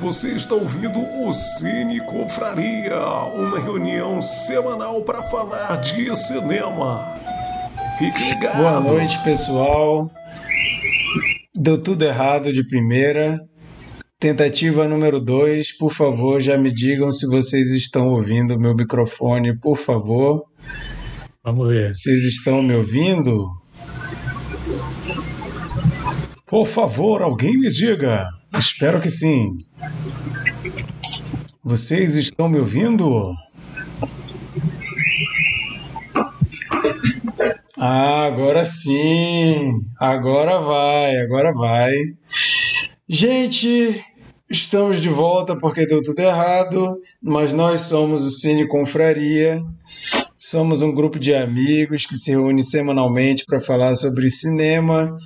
Você está ouvindo o Cine Confraria, uma reunião semanal para falar de cinema. Fique ligado. Boa noite, pessoal. Deu tudo errado de primeira. Tentativa número 2, por favor, já me digam se vocês estão ouvindo o meu microfone, por favor. Vamos ver. Vocês estão me ouvindo? Por favor, alguém me diga. Espero que sim. Vocês estão me ouvindo? Ah, agora sim. Agora vai, agora vai. Gente, estamos de volta porque deu tudo errado, mas nós somos o Cine Confraria. Somos um grupo de amigos que se reúne semanalmente para falar sobre cinema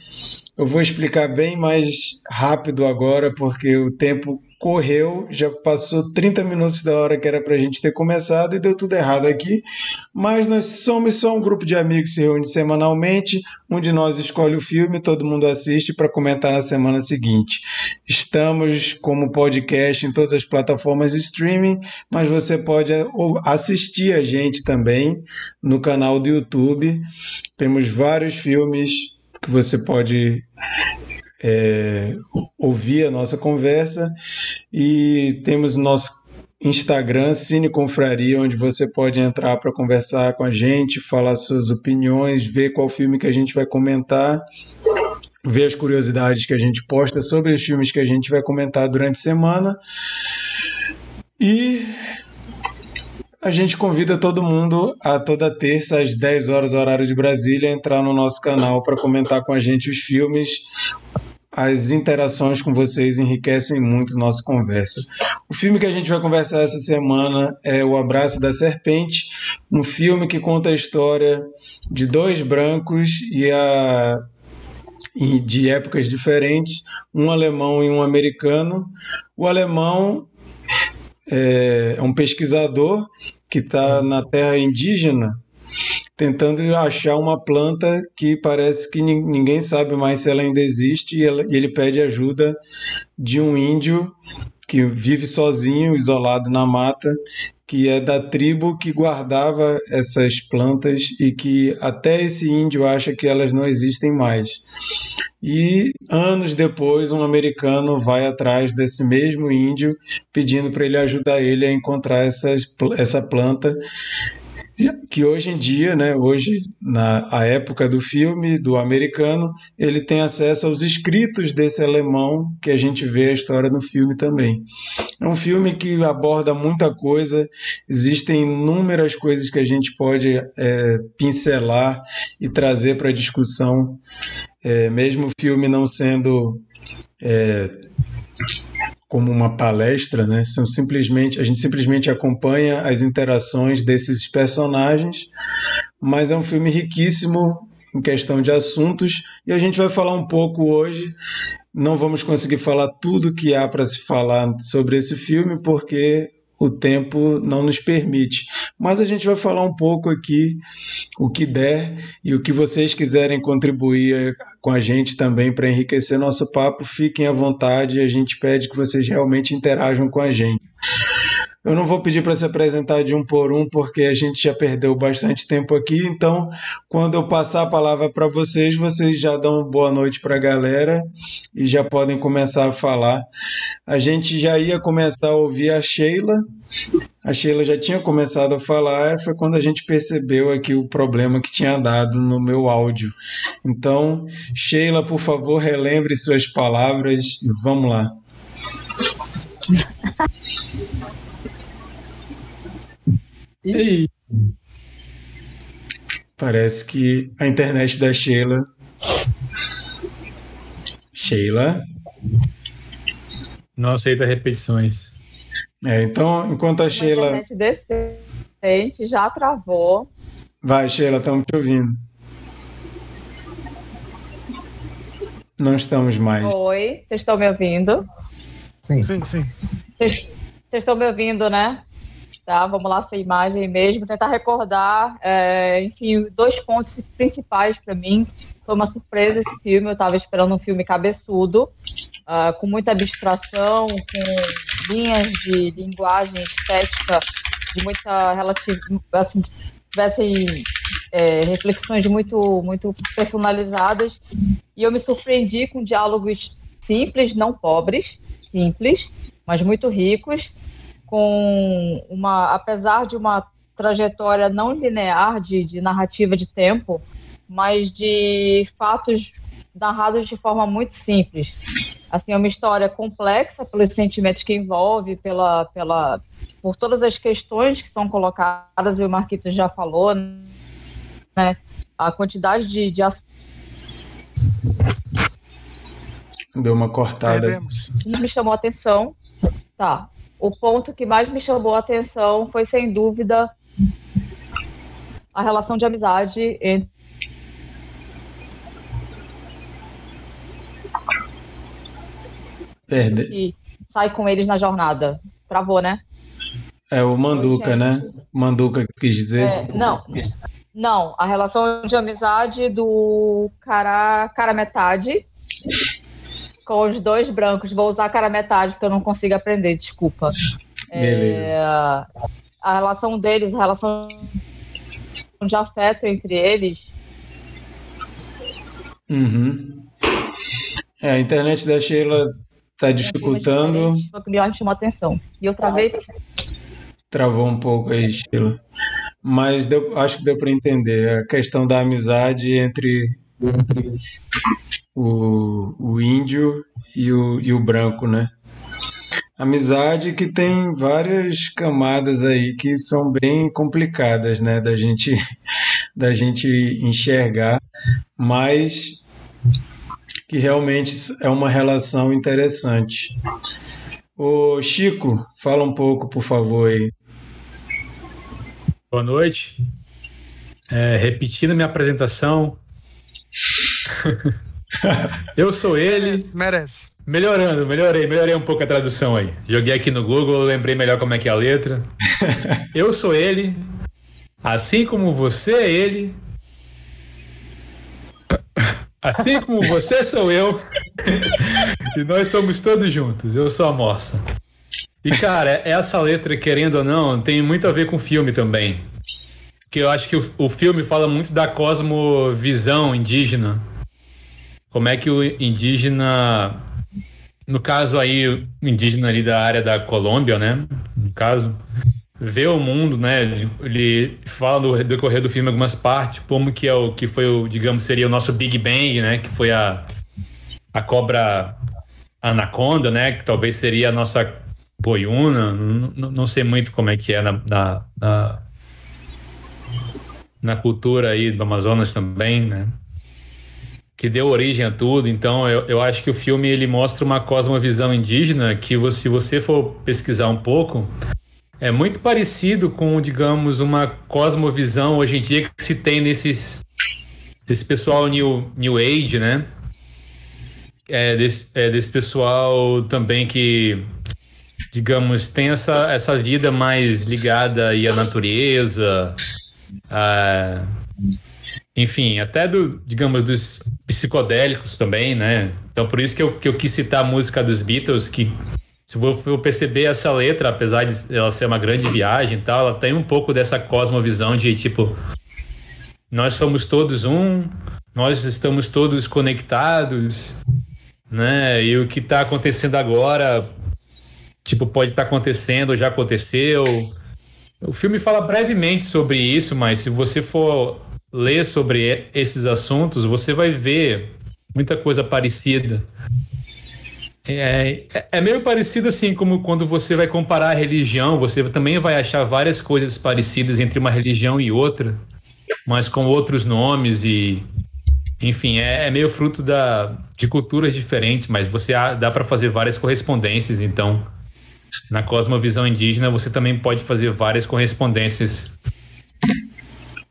eu vou explicar bem mais rápido agora, porque o tempo correu, já passou 30 minutos da hora que era para a gente ter começado e deu tudo errado aqui. Mas nós somos só um grupo de amigos que se reúne semanalmente. Um de nós escolhe o filme, todo mundo assiste para comentar na semana seguinte. Estamos como podcast em todas as plataformas de streaming, mas você pode assistir a gente também no canal do YouTube. Temos vários filmes que você pode é, ouvir a nossa conversa e temos nosso Instagram Cine Confraria, onde você pode entrar para conversar com a gente, falar suas opiniões, ver qual filme que a gente vai comentar, ver as curiosidades que a gente posta sobre os filmes que a gente vai comentar durante a semana. E a gente convida todo mundo a toda terça, às 10 horas, horário de Brasília, entrar no nosso canal para comentar com a gente os filmes. As interações com vocês enriquecem muito nossa conversa. O filme que a gente vai conversar essa semana é O Abraço da Serpente, um filme que conta a história de dois brancos e a de épocas diferentes, um alemão e um americano. O alemão é, é um pesquisador que está na terra indígena tentando achar uma planta que parece que ninguém sabe mais se ela ainda existe e, e ele pede ajuda de um índio que vive sozinho, isolado na mata, que é da tribo que guardava essas plantas e que até esse índio acha que elas não existem mais. E anos depois, um americano vai atrás desse mesmo índio, pedindo para ele ajudar ele a encontrar essas, essa planta que hoje em dia, né, hoje na a época do filme do americano, ele tem acesso aos escritos desse alemão que a gente vê a história no filme também. É um filme que aborda muita coisa, existem inúmeras coisas que a gente pode é, pincelar e trazer para a discussão, é, mesmo o filme não sendo é, como uma palestra, né? São simplesmente a gente simplesmente acompanha as interações desses personagens, mas é um filme riquíssimo em questão de assuntos e a gente vai falar um pouco hoje. Não vamos conseguir falar tudo que há para se falar sobre esse filme porque o tempo não nos permite. Mas a gente vai falar um pouco aqui o que der e o que vocês quiserem contribuir com a gente também para enriquecer nosso papo, fiquem à vontade. A gente pede que vocês realmente interajam com a gente. Eu não vou pedir para se apresentar de um por um, porque a gente já perdeu bastante tempo aqui. Então, quando eu passar a palavra para vocês, vocês já dão boa noite para a galera e já podem começar a falar. A gente já ia começar a ouvir a Sheila. A Sheila já tinha começado a falar, foi quando a gente percebeu aqui o problema que tinha dado no meu áudio. Então, Sheila, por favor, relembre suas palavras e vamos lá. E Parece que a internet da Sheila. Sheila. Não aceita repetições. É, então, enquanto a Sheila. A internet decente já travou. Vai, Sheila, estamos te ouvindo. Não estamos mais. Oi, vocês estão me ouvindo? Sim, sim, sim. Vocês estão me ouvindo, né? tá? Vamos lá, essa imagem mesmo, tentar recordar, é, enfim, dois pontos principais para mim. Foi uma surpresa esse filme, eu estava esperando um filme cabeçudo, uh, com muita abstração, com linhas de linguagem estética de muita relativa, assim, tivessem é, reflexões muito, muito personalizadas. E eu me surpreendi com diálogos simples, não pobres, simples, mas muito ricos, com uma, apesar de uma trajetória não linear de, de narrativa de tempo, mas de fatos narrados de forma muito simples. Assim, é uma história complexa pelos sentimentos que envolve, pela, pela, por todas as questões que são colocadas, e o Marquitos já falou, né? A quantidade de, de Deu uma cortada. Perdemos. Me chamou a atenção. Tá. O ponto que mais me chamou a atenção foi, sem dúvida, a relação de amizade entre Perde. E sai com eles na jornada. Travou, né? É o Manduca, né? Manduca quis dizer. É, não, não. A relação de amizade do cara, cara metade com os dois brancos. Vou usar cara metade porque eu não consigo aprender, desculpa. Beleza. É, a relação deles, a relação de afeto entre eles. Uhum. É, a internet da Sheila tá dificultando. O me chamou atenção. E eu travei. Travou um pouco aí, Sheila. Mas deu, acho que deu para entender a questão da amizade entre o, o índio e o, e o branco, né? Amizade que tem várias camadas aí que são bem complicadas, né, da gente da gente enxergar, mas que realmente é uma relação interessante. O Chico, fala um pouco, por favor aí. Boa noite. É, repetindo minha apresentação, eu sou ele. Merece, merece. Melhorando, melhorei, melhorei um pouco a tradução aí. Joguei aqui no Google, lembrei melhor como é que é a letra. Eu sou ele, assim como você é ele, assim como você sou eu, e nós somos todos juntos. Eu sou a Morsa. E cara, essa letra, querendo ou não, tem muito a ver com o filme também. Que eu acho que o, o filme fala muito da cosmovisão indígena como é que o indígena, no caso aí, o indígena ali da área da Colômbia, né? No caso, vê o mundo, né? Ele fala no decorrer do filme algumas partes, como que é o que foi o, digamos, seria o nosso Big Bang, né? Que foi a, a cobra anaconda, né? Que talvez seria a nossa boiuna. Não, não sei muito como é que é na, na, na, na cultura aí do Amazonas também, né? Que deu origem a tudo. Então, eu, eu acho que o filme ele mostra uma cosmovisão indígena que, se você for pesquisar um pouco, é muito parecido com, digamos, uma cosmovisão hoje em dia que se tem nesses desse pessoal new, new age, né? É desse, é desse pessoal também que, digamos, tem essa, essa vida mais ligada aí à natureza, a enfim, até do, digamos, dos psicodélicos também, né? Então por isso que eu, que eu quis citar a música dos Beatles, que se eu perceber essa letra, apesar de ela ser uma grande viagem e tal, ela tem um pouco dessa cosmovisão de tipo, nós somos todos um, nós estamos todos conectados, né? E o que está acontecendo agora, tipo, pode estar tá acontecendo já aconteceu. O filme fala brevemente sobre isso, mas se você for ler sobre esses assuntos, você vai ver muita coisa parecida. É, é, é meio parecido assim como quando você vai comparar a religião, você também vai achar várias coisas parecidas entre uma religião e outra, mas com outros nomes e enfim, é, é meio fruto da, de culturas diferentes, mas você dá para fazer várias correspondências, então na cosmovisão indígena você também pode fazer várias correspondências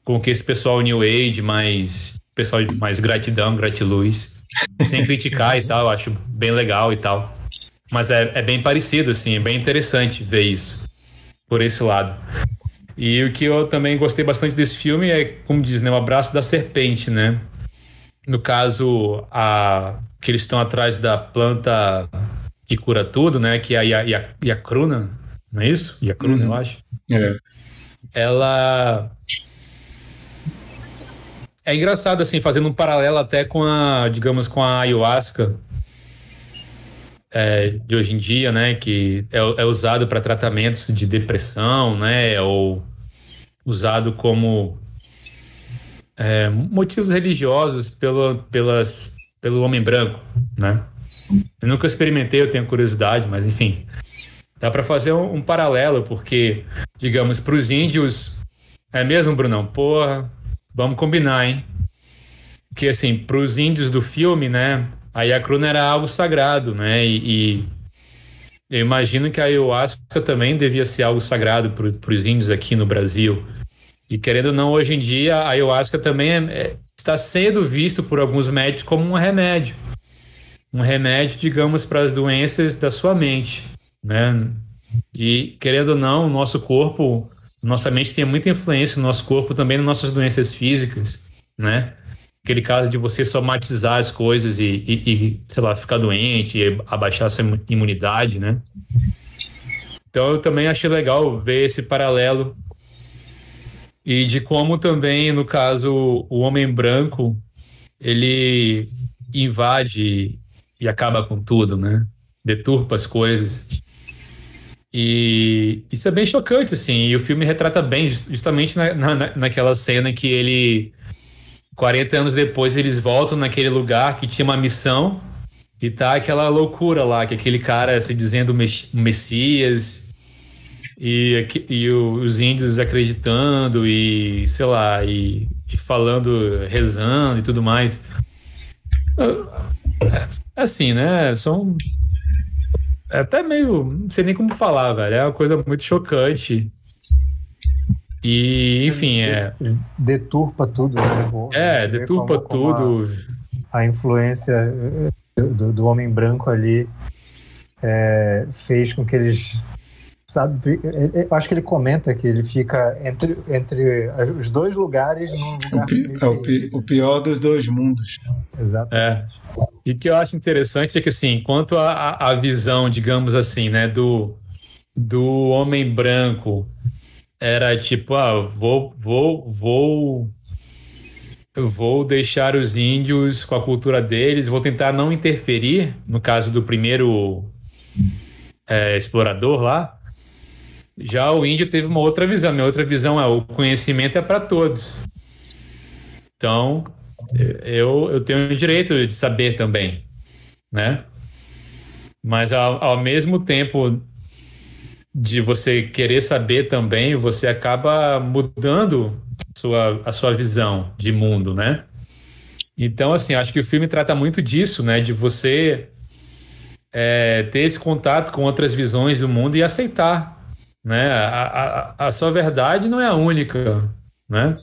com que esse pessoal New Age, mais pessoal mais gratidão, gratiluz, sem criticar e tal, acho bem legal e tal. Mas é, é bem parecido, assim, é bem interessante ver isso por esse lado. E o que eu também gostei bastante desse filme é, como diz, né, o abraço da serpente, né? no caso, a, que eles estão atrás da planta que cura tudo, né? Que é a Yakruna, não é isso? Yakruna, uhum. eu acho. É. Ela é engraçado, assim, fazendo um paralelo até com a, digamos, com a ayahuasca é, de hoje em dia, né? Que é, é usado para tratamentos de depressão, né? Ou usado como é, motivos religiosos pelo, pelas, pelo homem branco, né? Eu nunca experimentei, eu tenho curiosidade, mas enfim. Dá para fazer um, um, paralelo, porque, digamos, para os índios. É mesmo, Brunão? Porra, vamos combinar, hein? Que, assim, para os índios do filme, né? A Yakruna era algo sagrado, né? E, e eu imagino que a ayahuasca também devia ser algo sagrado para os índios aqui no Brasil. E querendo ou não, hoje em dia, a ayahuasca também é, é, está sendo visto por alguns médicos como um remédio. Um remédio, digamos, para as doenças da sua mente, né? E querendo ou não, o nosso corpo, nossa mente tem muita influência no nosso corpo também nas nossas doenças físicas, né? Aquele caso de você somatizar as coisas e, e, e sei lá, ficar doente, e abaixar sua imunidade, né? Então eu também achei legal ver esse paralelo e de como também, no caso, o homem branco ele invade e acaba com tudo, né? Deturpa as coisas. E isso é bem chocante, assim. E o filme retrata bem, justamente na, na, naquela cena que ele, 40 anos depois, eles voltam naquele lugar que tinha uma missão e tá aquela loucura lá, que aquele cara se dizendo Messias e, e os índios acreditando e, sei lá, e, e falando, rezando e tudo mais. É, assim, né? São. É até meio. Não sei nem como falar, velho. É uma coisa muito chocante. E, enfim, é. Deturpa tudo, né? É, deturpa como, tudo. Como a, a, influência eh, do, do, homem branco ali é, fez com que eles sabe? Eu acho que ele comenta que ele fica entre, entre os dois lugares num lugar. O, pi, é o, pi, o, pior dos dois mundos. Exato. É. E o que eu acho interessante é que, assim, quanto à visão, digamos assim, né, do, do homem branco, era tipo, ah, vou, vou, vou. Eu vou deixar os índios com a cultura deles, vou tentar não interferir, no caso do primeiro é, explorador lá, já o índio teve uma outra visão. Minha outra visão é o conhecimento é para todos. Então, eu, eu tenho o direito de saber também, né? Mas ao, ao mesmo tempo de você querer saber também, você acaba mudando sua, a sua visão de mundo, né? Então, assim, acho que o filme trata muito disso, né? De você é, ter esse contato com outras visões do mundo e aceitar né? A, a, a sua verdade não é a única, né?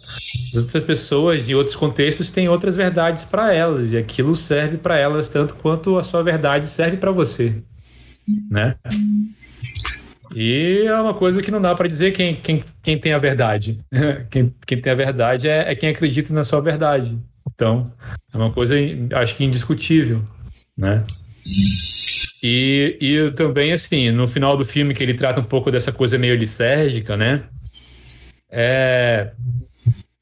As outras pessoas em outros contextos têm outras verdades para elas e aquilo serve para elas tanto quanto a sua verdade serve para você, né? E é uma coisa que não dá para dizer quem, quem, quem tem a verdade. quem, quem tem a verdade é, é quem acredita na sua verdade. Então, é uma coisa, acho que indiscutível, né? E, e também, assim, no final do filme, que ele trata um pouco dessa coisa meio lisérgica, né? É,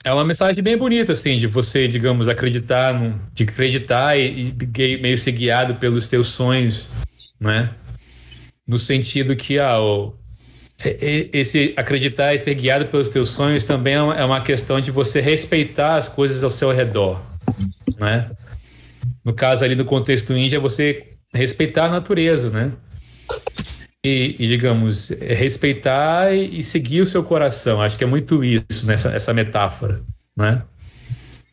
é uma mensagem bem bonita, assim, de você, digamos, acreditar, no, de acreditar e, e, meio ser guiado pelos teus sonhos, né? No sentido que, ah, o, esse acreditar e ser guiado pelos teus sonhos também é uma, é questão de você respeitar as coisas ao seu redor, né? No caso ali, no contexto índia, você respeitar a natureza, né? E, e digamos, respeitar e, e, seguir o seu coração. Acho que é muito isso, nessa essa metáfora, né?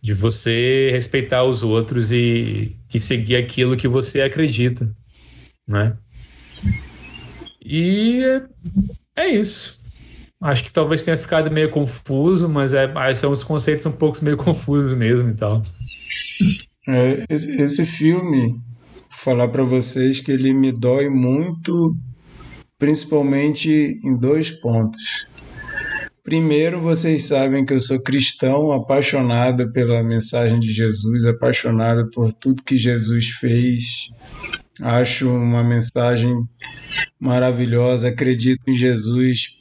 De você respeitar os outros e, e seguir aquilo que você acredita, né? E é, é isso. Acho que talvez tenha ficado meio confuso, mas é, são os conceitos um pouco meio confusos mesmo e tal. É, esse, esse filme, falar para vocês que ele me dói muito, principalmente em dois pontos. Primeiro, vocês sabem que eu sou cristão, apaixonado pela mensagem de Jesus, apaixonado por tudo que Jesus fez. Acho uma mensagem maravilhosa. Acredito em Jesus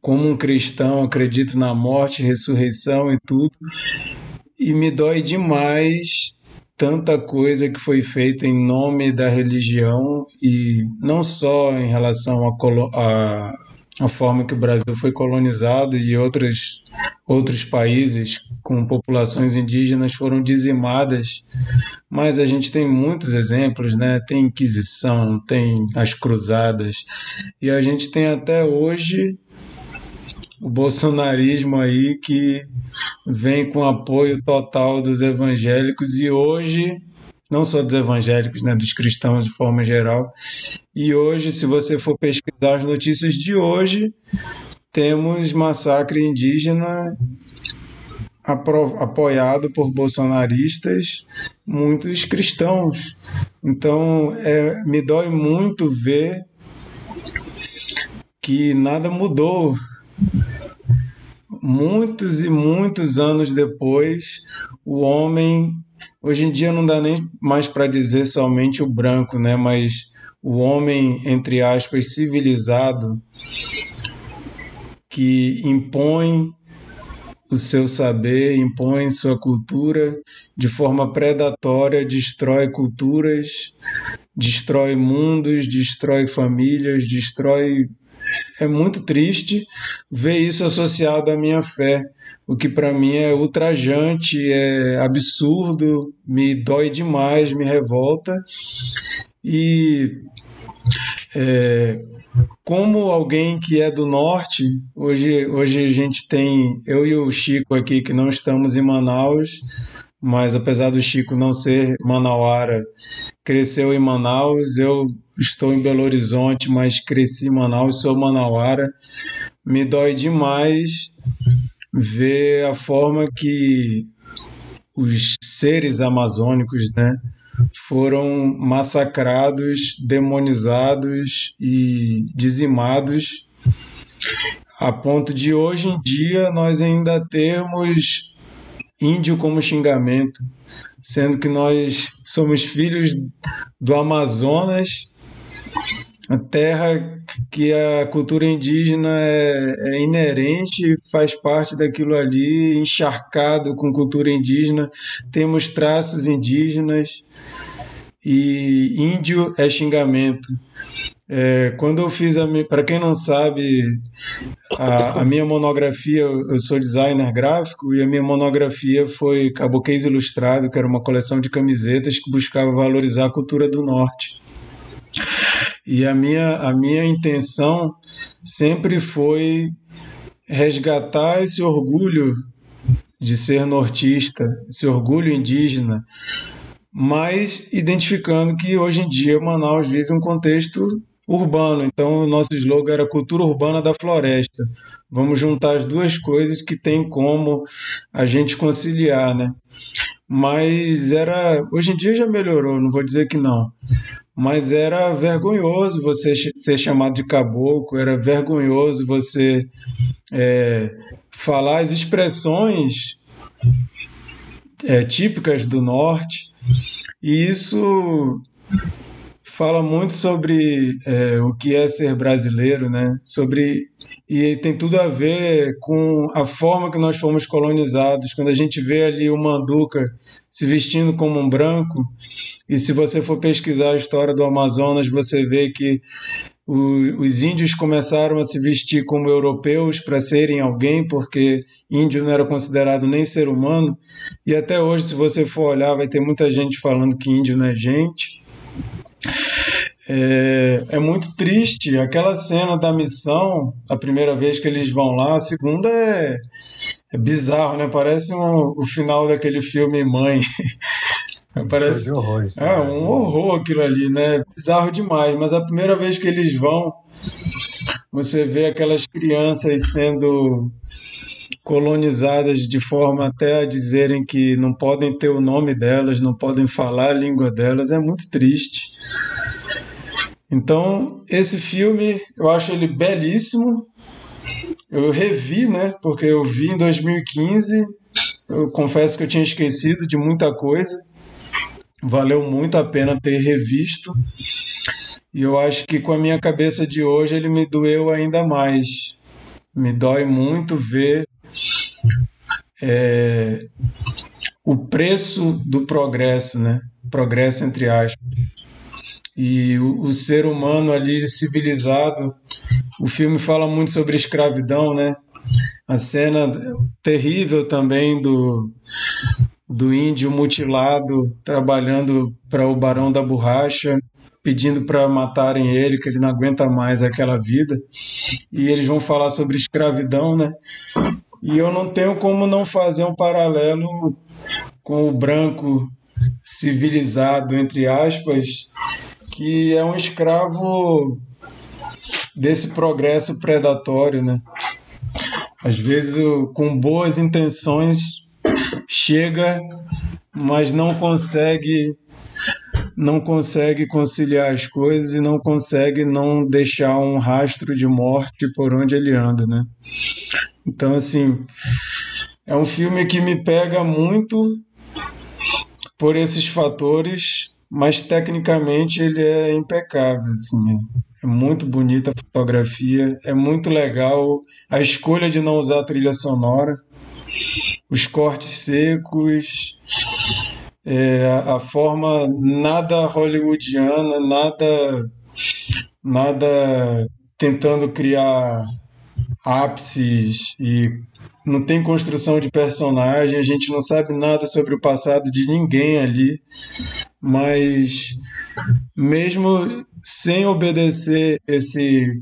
como um cristão, acredito na morte, ressurreição e tudo. E me dói demais tanta coisa que foi feita em nome da religião e não só em relação a, a a forma que o Brasil foi colonizado e outros, outros países com populações indígenas foram dizimadas, mas a gente tem muitos exemplos, né? Tem Inquisição, tem as Cruzadas, e a gente tem até hoje o bolsonarismo aí que vem com apoio total dos evangélicos e hoje não só dos evangélicos, né, dos cristãos de forma geral. E hoje, se você for pesquisar as notícias de hoje, temos massacre indígena apoiado por bolsonaristas, muitos cristãos. Então, é, me dói muito ver que nada mudou. Muitos e muitos anos depois, o homem Hoje em dia não dá nem mais para dizer somente o branco, né? Mas o homem, entre aspas, civilizado, que impõe o seu saber, impõe sua cultura de forma predatória, destrói culturas, destrói mundos, destrói famílias, destrói. É muito triste ver isso associado à minha fé o que para mim é ultrajante, é absurdo, me dói demais, me revolta. E é, como alguém que é do norte, hoje, hoje a gente tem, eu e o Chico aqui que não estamos em Manaus, mas apesar do Chico não ser manauara, cresceu em Manaus, eu estou em Belo Horizonte, mas cresci em Manaus, sou manauara. Me dói demais ver a forma que os seres amazônicos, né, foram massacrados, demonizados e dizimados, a ponto de hoje em dia nós ainda termos índio como xingamento, sendo que nós somos filhos do Amazonas a terra que a cultura indígena é, é, inerente, faz parte daquilo ali, encharcado com cultura indígena, temos traços indígenas e índio é xingamento. É, quando eu fiz a para quem não sabe, a, a, minha monografia, eu sou designer gráfico e a minha monografia foi Caboquês Ilustrado, que era uma coleção de camisetas que buscava valorizar a cultura do norte. E a minha, a minha intenção sempre foi resgatar esse orgulho de ser nortista, esse orgulho indígena, mas identificando que hoje em dia Manaus vive um contexto urbano. Então, o nosso slogan era Cultura Urbana da Floresta. Vamos juntar as duas coisas que tem como a gente conciliar, né? Mas era. Hoje em dia já melhorou, não vou dizer que não mas era vergonhoso você ser chamado de caboclo, era vergonhoso você é, falar as expressões é, típicas do norte, e isso fala muito sobre é, o que é ser brasileiro, né? Sobre e tem tudo a ver com a forma que nós fomos colonizados. Quando a gente vê ali o Manduca se vestindo como um branco, e se você for pesquisar a história do Amazonas, você vê que os índios começaram a se vestir como europeus para serem alguém, porque índio não era considerado nem ser humano. E até hoje, se você for olhar, vai ter muita gente falando que índio não é gente. É, é, muito triste aquela cena da missão, a primeira vez que eles vão lá, a segunda é, é bizarro, né? Parece um, o final daquele filme Mãe. Parece horror, é né? um horror aquilo ali, né? Bizarro demais. Mas a primeira vez que eles vão, você vê aquelas crianças sendo colonizadas de forma até a dizerem que não podem ter o nome delas, não podem falar a língua delas, é muito triste. Então, esse filme, eu acho ele belíssimo, eu revi, né? Porque eu vi em 2015. Eu confesso que eu tinha esquecido de muita coisa. Valeu muito a pena ter revisto. E eu acho que com a minha cabeça de hoje ele me doeu ainda mais. Me dói muito ver é, o preço do progresso, né? Progresso entre aspas. E o, o ser humano ali civilizado. O filme fala muito sobre escravidão, né? A cena terrível também do, do índio mutilado trabalhando para o Barão da Borracha, pedindo para matarem ele, que ele não aguenta mais aquela vida. E eles vão falar sobre escravidão, né? E eu não tenho como não fazer um paralelo com o branco civilizado, entre aspas, que é um escravo desse progresso predatório, né? Às vezes, com boas intenções, chega, mas não consegue não consegue conciliar as coisas e não consegue não deixar um rastro de morte por onde ele anda, né? Então, assim, é um filme que me pega muito por esses fatores, mas tecnicamente ele é impecável, assim. É muito bonita a fotografia, é muito legal a escolha de não usar trilha sonora, os cortes secos, é, a forma nada hollywoodiana, nada, nada tentando criar ápices e não tem construção de personagem, a gente não sabe nada sobre o passado de ninguém ali, mas mesmo sem obedecer esse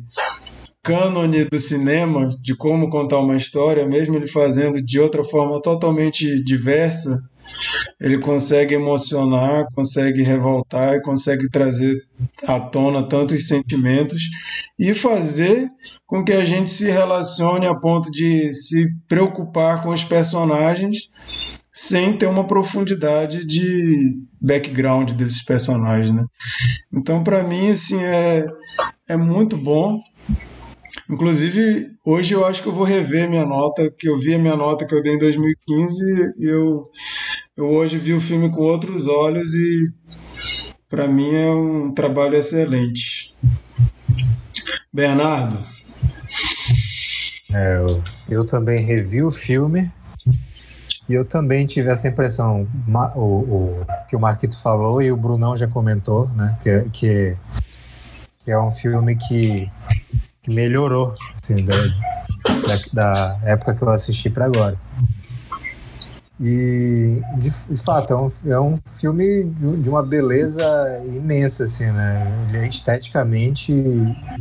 cânone do cinema de como contar uma história, mesmo ele fazendo de outra forma totalmente diversa, ele consegue emocionar, consegue revoltar e consegue trazer à tona tantos sentimentos e fazer com que a gente se relacione a ponto de se preocupar com os personagens sem ter uma profundidade de background desses personagens, né? Então, para mim, assim, é, é muito bom. Inclusive, hoje eu acho que eu vou rever minha nota, que eu vi a minha nota que eu dei em 2015 e eu, eu hoje vi o filme com outros olhos e para mim é um trabalho excelente. Bernardo. É, eu, eu também revi o filme e eu também tive essa impressão, o, o, que o Marquito falou e o Brunão já comentou, né? Que, que, que é um filme que que melhorou, assim, da, da, da época que eu assisti para agora. E, de, de, fato, é um, é um filme de, uma beleza imensa, assim, né? Ele é esteticamente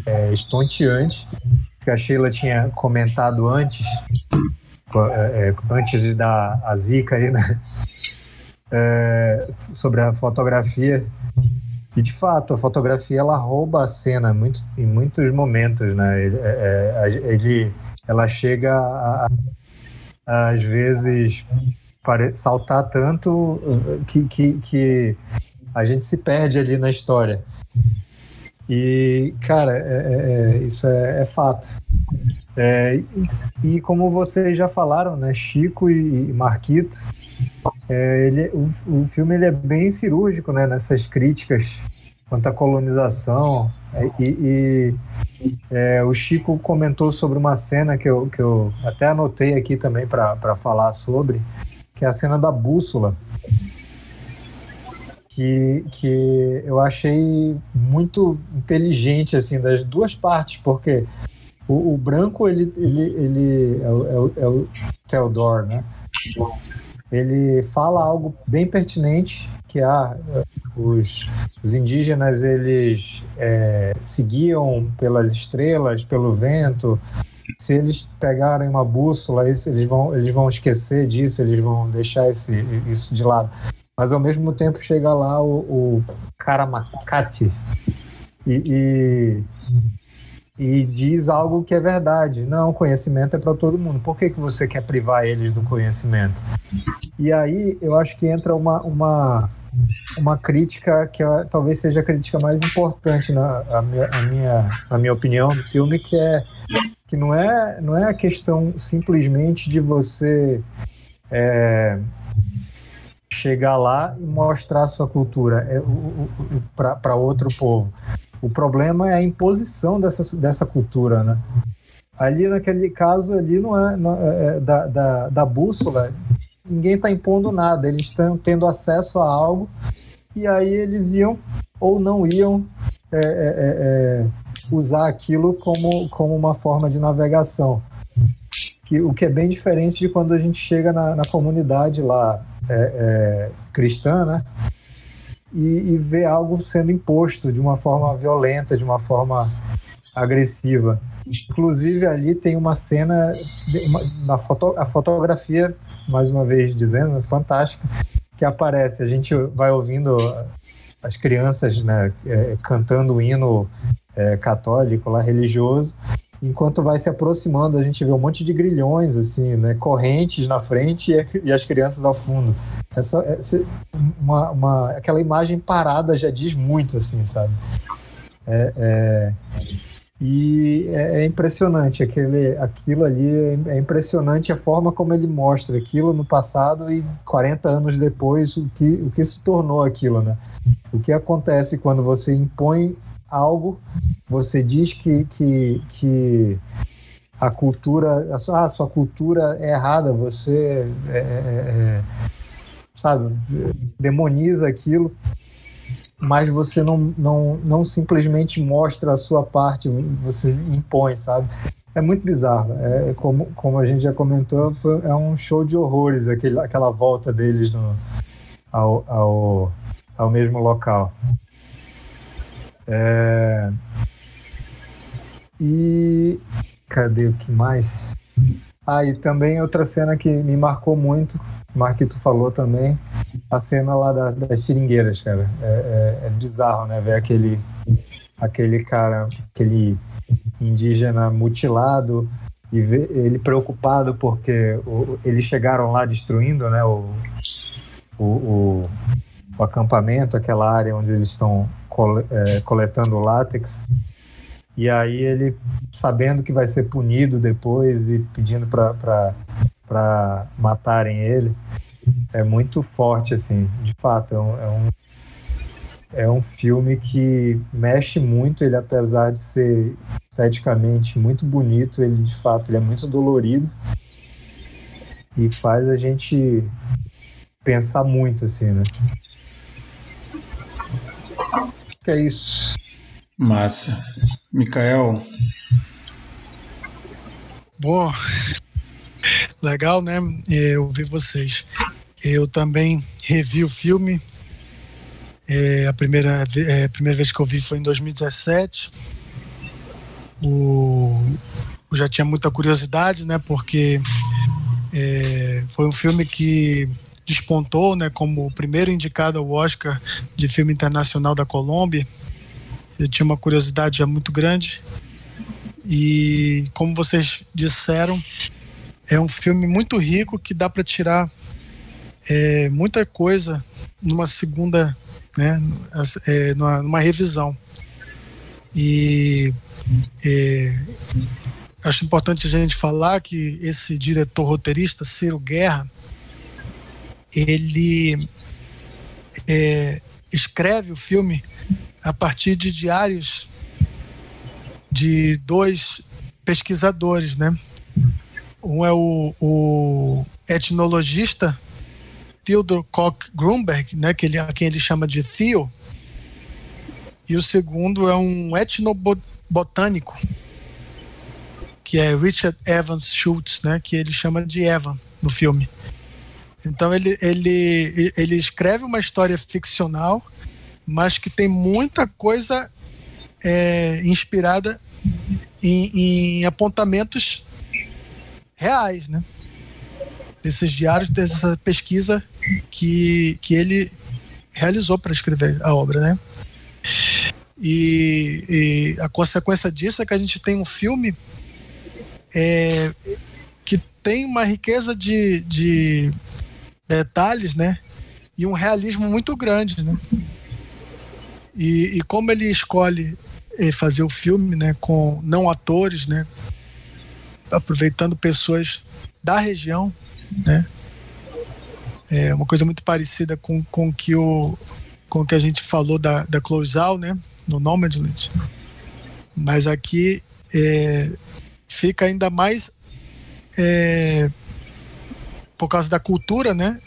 é, estonteante. Que a Sheila tinha comentado antes, é, é, antes de dar a zica aí, né? É, sobre a fotografia. E de fato, a fotografia ela rouba a cena muito, em muitos momentos, né? Ele, é, é ele ela chega a, a, às vezes saltar tanto uh, que, que, que a gente se perde ali na história. E, cara, é, é, é isso é, é fato. É, e, e, como vocês já falaram, né, Chico e, e Marquito, é, ele, o, o filme ele é bem cirúrgico né, nessas críticas quanto à colonização. É, e, e é, o Chico comentou sobre uma cena que eu, que eu até anotei aqui também para falar sobre, que é a cena da bússola. Que, que eu achei muito inteligente assim das duas partes, porque o, o branco ele, ele, ele é, o, é, o, é o Theodore, né? Ele fala algo bem pertinente que ah, os, os indígenas eles é, seguiam pelas estrelas, pelo vento. Se eles pegarem uma bússola, eles, eles, vão, eles vão esquecer disso, eles vão deixar esse, isso de lado. Mas ao mesmo tempo chega lá o, o Karamacati e, e e diz algo que é verdade. Não, conhecimento é para todo mundo. Por que, que você quer privar eles do conhecimento? E aí eu acho que entra uma, uma, uma crítica que é, talvez seja a crítica mais importante na a minha, a minha, na minha opinião do filme, que é que não é, não é a questão simplesmente de você é, chegar lá e mostrar a sua cultura é, para outro povo. O problema é a imposição dessa, dessa cultura, né? Ali naquele caso ali não é, não é, é da, da, da bússola, ninguém está impondo nada, eles estão tendo acesso a algo e aí eles iam ou não iam é, é, é, é usar aquilo como, como uma forma de navegação. Que, o que é bem diferente de quando a gente chega na, na comunidade lá é, cristã, né? E, e vê algo sendo imposto de uma forma violenta, de uma forma agressiva. Inclusive ali tem uma cena, na foto, a fotografia, mais uma vez dizendo, fantástica, que aparece. A gente vai ouvindo as crianças né, é, cantando o hino é, católico lá, religioso. Enquanto vai se aproximando, a gente vê um monte de grilhões, assim, né, correntes na frente e, as crianças ao fundo. Essa, essa uma, uma, aquela imagem parada já diz muito, assim, sabe? É, é, e é, é, impressionante aquele, aquilo ali, é, é impressionante a forma como ele mostra aquilo no passado e 40 anos depois o que, o que se tornou aquilo, né? O que acontece quando você impõe algo, você diz que, que, que a cultura, a sua, ah, a sua cultura é errada, você é, é, é sabe, demoniza aquilo mas você não, não, não simplesmente mostra a sua parte, você impõe, sabe? É muito bizarro. É, como, como a gente já comentou, foi, é um show de horrores aquele, aquela volta deles no, ao, ao, ao mesmo local. É... E cadê o que mais? Ah, e também outra cena que me marcou muito, Marquito falou também, a cena lá da, das seringueiras, cara. É, é, é, bizarro, né? Ver aquele, aquele cara, aquele indígena mutilado e ver ele preocupado porque o, eles chegaram lá destruindo, né? O, o, o, o acampamento, aquela área onde eles estão é, coletando látex e aí ele, sabendo que vai ser punido depois e pedindo para matarem ele, é muito forte, assim, de fato. É um, é um, é um filme que mexe muito, ele apesar de ser esteticamente muito bonito, ele de fato ele é muito dolorido e faz a gente pensar muito, assim, né? Que é isso. Massa. Mikael. Bom, legal, né? Eu ouvi vocês. Eu também revi o filme. É, a primeira, é, a primeira vez que eu vi foi em 2017. O, eu já tinha muita curiosidade, né? Porque é, foi um filme que despontou, né? Como o primeiro indicado ao Oscar de filme internacional da Colômbia eu tinha uma curiosidade já muito grande. E como vocês disseram, é um filme muito rico que dá para tirar é, muita coisa numa segunda, né, é, numa, numa, revisão. E é, acho importante a gente falar que esse diretor roteirista, Ciro Guerra, ele é, escreve o filme a partir de diários de dois pesquisadores, né? Um é o, o etnologista Theodor Koch Grunberg, né, que ele, a quem ele chama de Theo, e o segundo é um etnobotânico, que é Richard Evans Schultz, né, que ele chama de Evan no filme. Então ele, ele, ele escreve uma história ficcional mas que tem muita coisa é, inspirada em, em, apontamentos reais, né? Desses diários, dessa pesquisa que, que ele realizou para escrever a obra, né? E, e, a consequência disso é que a gente tem um filme é, que tem uma riqueza de, de detalhes, né? E um realismo muito grande, né? E, e como ele escolhe eh, fazer o filme né, com não atores, né, aproveitando pessoas da região, né? É uma coisa muito parecida com, com que o com que a gente falou da, da Closal, né? No Nomadland. Mas aqui é, fica ainda mais é, por causa da cultura, né?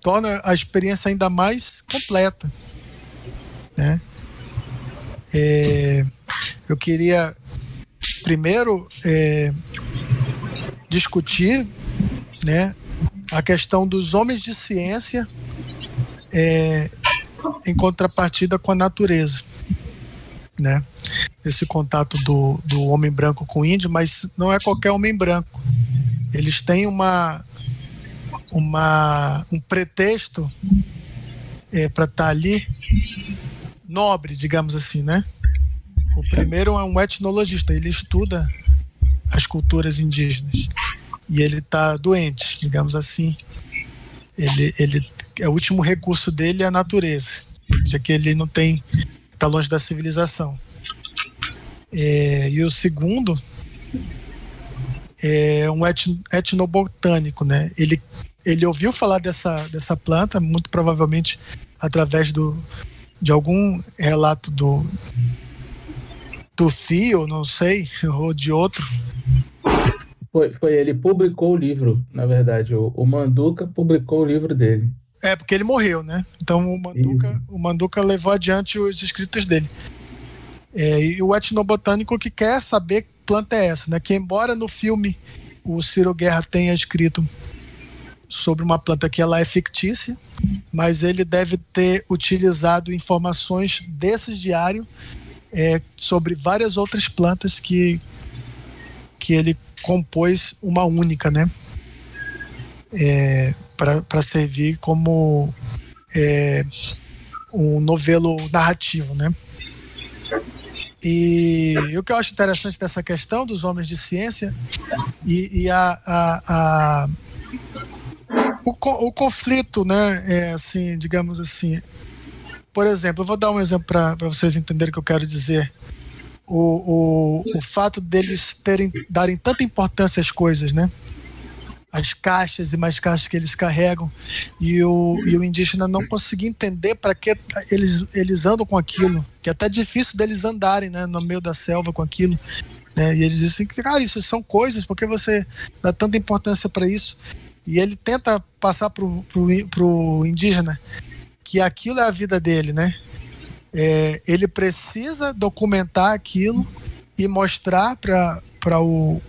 Torna a experiência ainda mais completa, né? É, eu queria primeiro é, discutir, né, a questão dos homens de ciência é, em contrapartida com a natureza, né? Esse contato do, do homem branco com o índio, mas não é qualquer homem branco. Eles têm uma, uma um pretexto é, para estar tá ali nobre, digamos assim, né? O primeiro é um etnologista, ele estuda as culturas indígenas e ele está doente, digamos assim. Ele, ele é o último recurso dele é a natureza, já que ele não tem está longe da civilização. É, e o segundo é um etnobotânico, né? Ele ele ouviu falar dessa dessa planta, muito provavelmente através do de algum relato do do Theo, não sei, ou de outro, foi, foi ele publicou o livro, na verdade. O, o Manduca publicou o livro dele. É, porque ele morreu, né? Então o Manduca, o Manduca levou adiante os escritos dele. É, e o etnobotânico que quer saber que planta é essa, né? Que embora no filme o Ciro Guerra tenha escrito sobre uma planta que ela é fictícia, mas ele deve ter utilizado informações desses diários é, sobre várias outras plantas que, que ele compôs uma única, né? É, para servir como é, um novelo narrativo, né? E, e, o que eu acho interessante dessa questão dos homens de ciência e, e a, a, a o, o, conflito, né? É assim, digamos assim. Por exemplo, eu vou dar um exemplo para vocês entenderem o que eu quero dizer o, o, o fato deles terem darem tanta importância às coisas, né? As caixas e mais caixas que eles carregam e o, e o indígena não conseguir entender para que eles, eles andam com aquilo, que é até difícil deles andarem né, no meio da selva com aquilo. Né? E eles dizem que, cara, isso são coisas, por que você dá tanta importância para isso? E ele tenta passar para o indígena que aquilo é a vida dele, né? é, ele precisa documentar aquilo e mostrar para os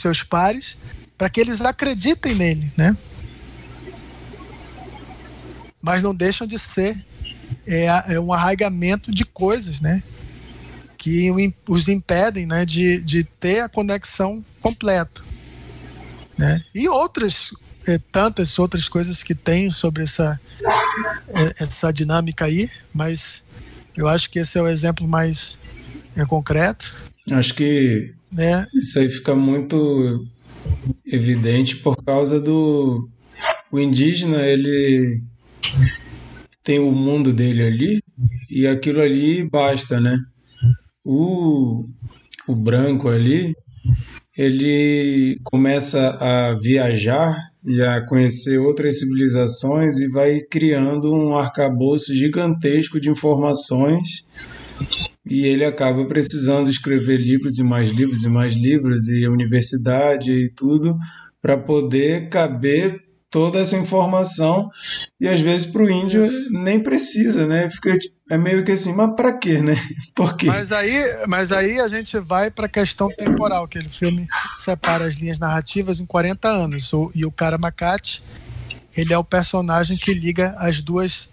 seus pares para que eles acreditem nele, né? Mas não deixam de ser é, é um arraigamento de coisas, né? Que os impedem né, de, de ter a conexão completa. Né? E outras, é, tantas outras coisas que tem sobre essa, é, essa dinâmica aí, mas eu acho que esse é o exemplo mais é, concreto. Acho que né? isso aí fica muito evidente por causa do o indígena ele tem o mundo dele ali e aquilo ali basta, né? O, o branco ali ele começa a viajar e a conhecer outras civilizações e vai criando um arcabouço gigantesco de informações. E ele acaba precisando escrever livros e mais livros e mais livros e universidade e tudo para poder caber toda essa informação e às vezes para o índio nem precisa, né? Fica é meio que assim, mas para quê, né? Por quê? Mas aí, mas aí a gente vai para a questão temporal, que o filme separa as linhas narrativas em 40 anos. E o cara Macate, ele é o personagem que liga as duas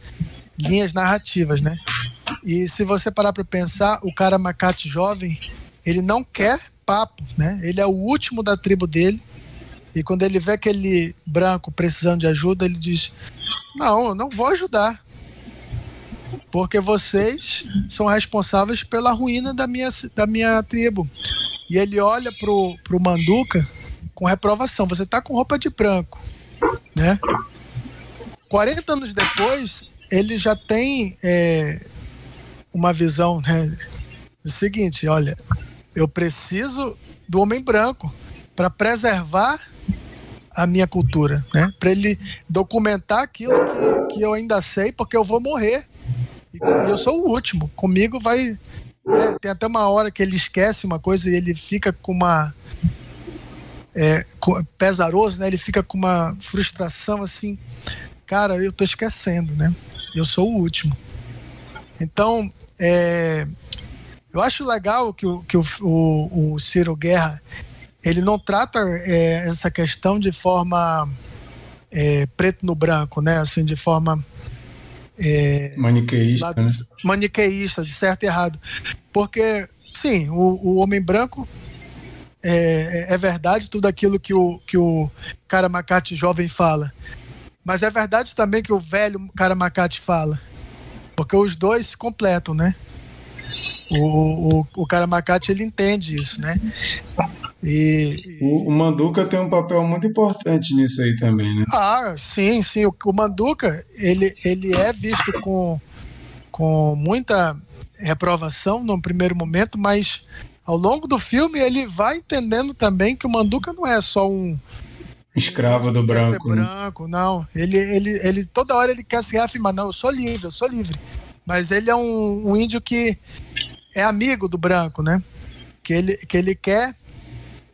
linhas narrativas, né? E se você parar para pensar, o cara Macate jovem, ele não quer papo, né? Ele é o último da tribo dele e quando ele vê aquele branco precisando de ajuda, ele diz: Não, eu não vou ajudar. Porque vocês são responsáveis pela ruína da minha, da minha tribo. E ele olha pro, pro Manduca com reprovação. Você tá com roupa de branco, né? 40 anos depois, ele já tem é, uma visão, né? O seguinte, olha, eu preciso do homem branco para preservar a minha cultura, né? Para ele documentar aquilo que, que eu ainda sei, porque eu vou morrer. E, e eu sou o último. Comigo vai. né, tem até uma hora que ele esquece uma coisa e ele fica com uma. É, com- pesaroso, né? Ele fica com uma frustração assim. Cara, eu tô esquecendo, né? Eu sou o último. Então, é, eu acho legal que o, que o, o, o Ciro Guerra ele não trata é, essa questão de forma é, preto no branco, né? Assim, de forma é, Maniqueísta, lado- né? maniqueísta, de certo e errado. Porque, sim, o, o homem branco é, é- é verdade tudo aquilo que o, que o cara macate jovem fala. Mas é verdade também que o velho cara macate fala. Porque os dois se completam, né? O, o, o cara macate ele entende isso, né? E, O, o Manduca tem um papel muito importante nisso aí também, né? Ah, sim, sim. O, o Manduca, ele, ele é visto com, com muita reprovação no primeiro momento, mas ao longo do filme ele vai entendendo também que o Manduca não é só um Escravo do branco. né? branco, não. Ele, ele, ele toda hora ele quer se reafirmar, não, eu sou livre, eu sou livre. Mas ele é um, um índio que é amigo do branco, né? Que ele, que ele quer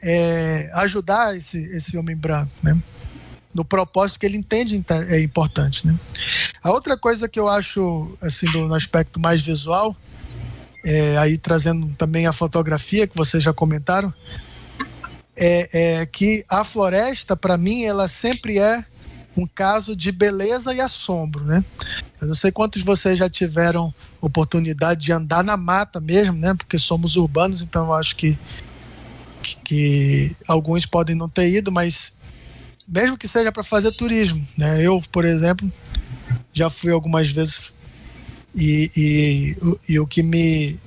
é, ajudar esse, esse homem branco, né? No propósito que ele entende é importante, né? A outra coisa que eu acho, assim, do, no aspecto mais visual, é, aí trazendo também a fotografia que vocês já comentaram, é, é que a floresta, para mim, ela sempre é um caso de beleza e assombro, né? Eu não sei quantos de vocês já tiveram oportunidade de andar na mata mesmo, né? Porque somos urbanos, então eu acho que, que, alguns podem não ter ido, mas mesmo que seja para fazer turismo, né? Eu, por exemplo, já fui algumas vezes e, e, o- e o que me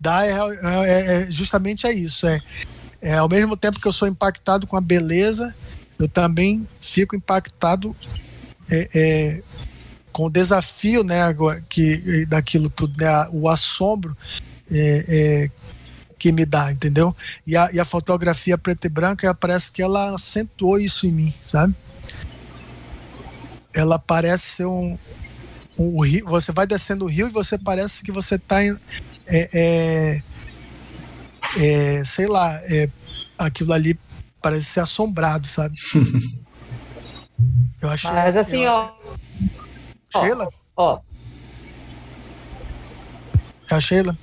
dá é, é- é justamente é isso, é é, ao mesmo tempo que eu sou impactado com a beleza, eu também fico impactado é, é, com o desafio né, que, daquilo tudo, né, o assombro é, é, que me dá, entendeu? E a, e a fotografia preta e branca parece que ela acentuou isso em mim, sabe? Ela parece ser um, um rio, você vai descendo o rio e você parece que você está em. é, é, é, sei lá, é, aquilo ali parece ser assombrado, sabe? Eu achei. Mas assim, eu- ó. ó, Sheila? Ó, É a Sheila?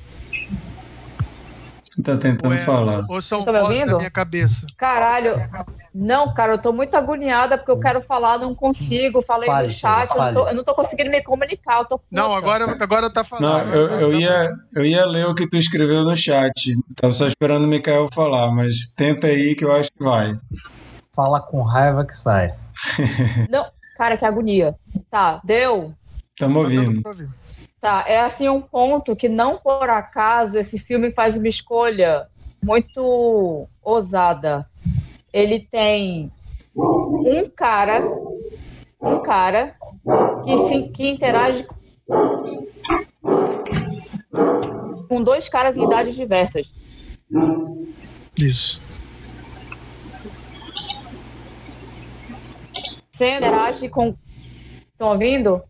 Tá tentando Ou, é- falar. ou são Tá vozes na minha cabeça? caralho. Não, cara, eu tô muito agoniada porque eu quero falar, não consigo. Falei Fale, no chat, eu, não tô, eu não tô conseguindo me comunicar. Eu tô puta. Não, agora, agora tá falando. Não, eu, tá- eu, tá- ia, eu ia ler o que tu escreveu no chat. Tava só esperando o Mikael falar, mas tenta aí que eu acho que vai. Fala com raiva que sai. Não, cara, que agonia. Tá, deu. Tamo tá ouvindo. ouvir. Tá, é assim um ponto que não por acaso esse filme faz uma escolha muito ousada. Ele tem um cara, um cara que, se, que interage com dois caras em idades diversas. Isso. Você interage com. Estão ouvindo?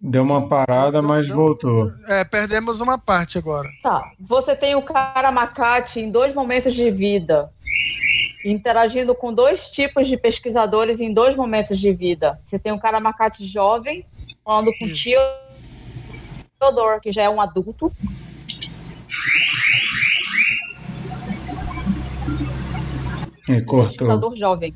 Deu uma parada, mas voltou. É, perdemos uma parte agora. Tá. Você tem o cara macate em dois momentos de vida, interagindo com dois tipos de pesquisadores em dois momentos de vida. Você tem o cara macate jovem, falando com o tio Theodore, que já é um adulto. E cortou. pesquisador jovem.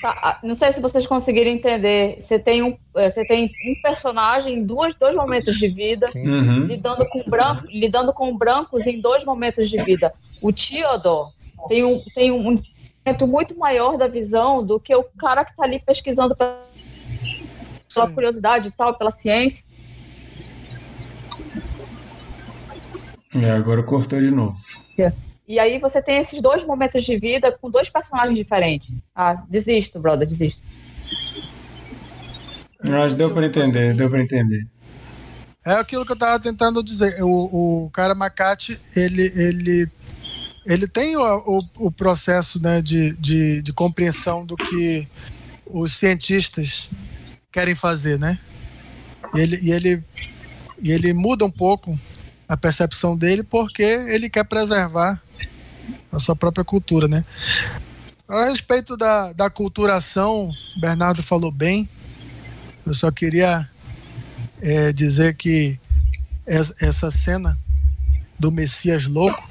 Tá, ah, não sei se vocês conseguiram entender. Você tem um, eh, você tem um personagem em duas, dois momentos de vida. Uhum. lidando com, branco, lidando com brancos em dois momentos de vida. O Theodore tem um, tem um momento muito maior da visão do que o cara que está ali pesquisando pela, Sim. curiosidade e tal, pela ciência. É, agora cortou de novo. E aí você tem esses dois momentos de vida com dois personagens diferentes. Ah, desisto, brother, desisto. Mas deu pra entender, deu pra entender. É aquilo que eu tava tentando dizer. O, o cara Macate, ele, ele ele tem o, o, o processo né, de, de, de compreensão do que os cientistas querem fazer, né? E ele, e ele, e ele muda um pouco a percepção dele porque ele quer preservar a sua própria cultura, né? A respeito da, da culturação, Bernardo falou bem. Eu só queria é, dizer que essa cena do Messias louco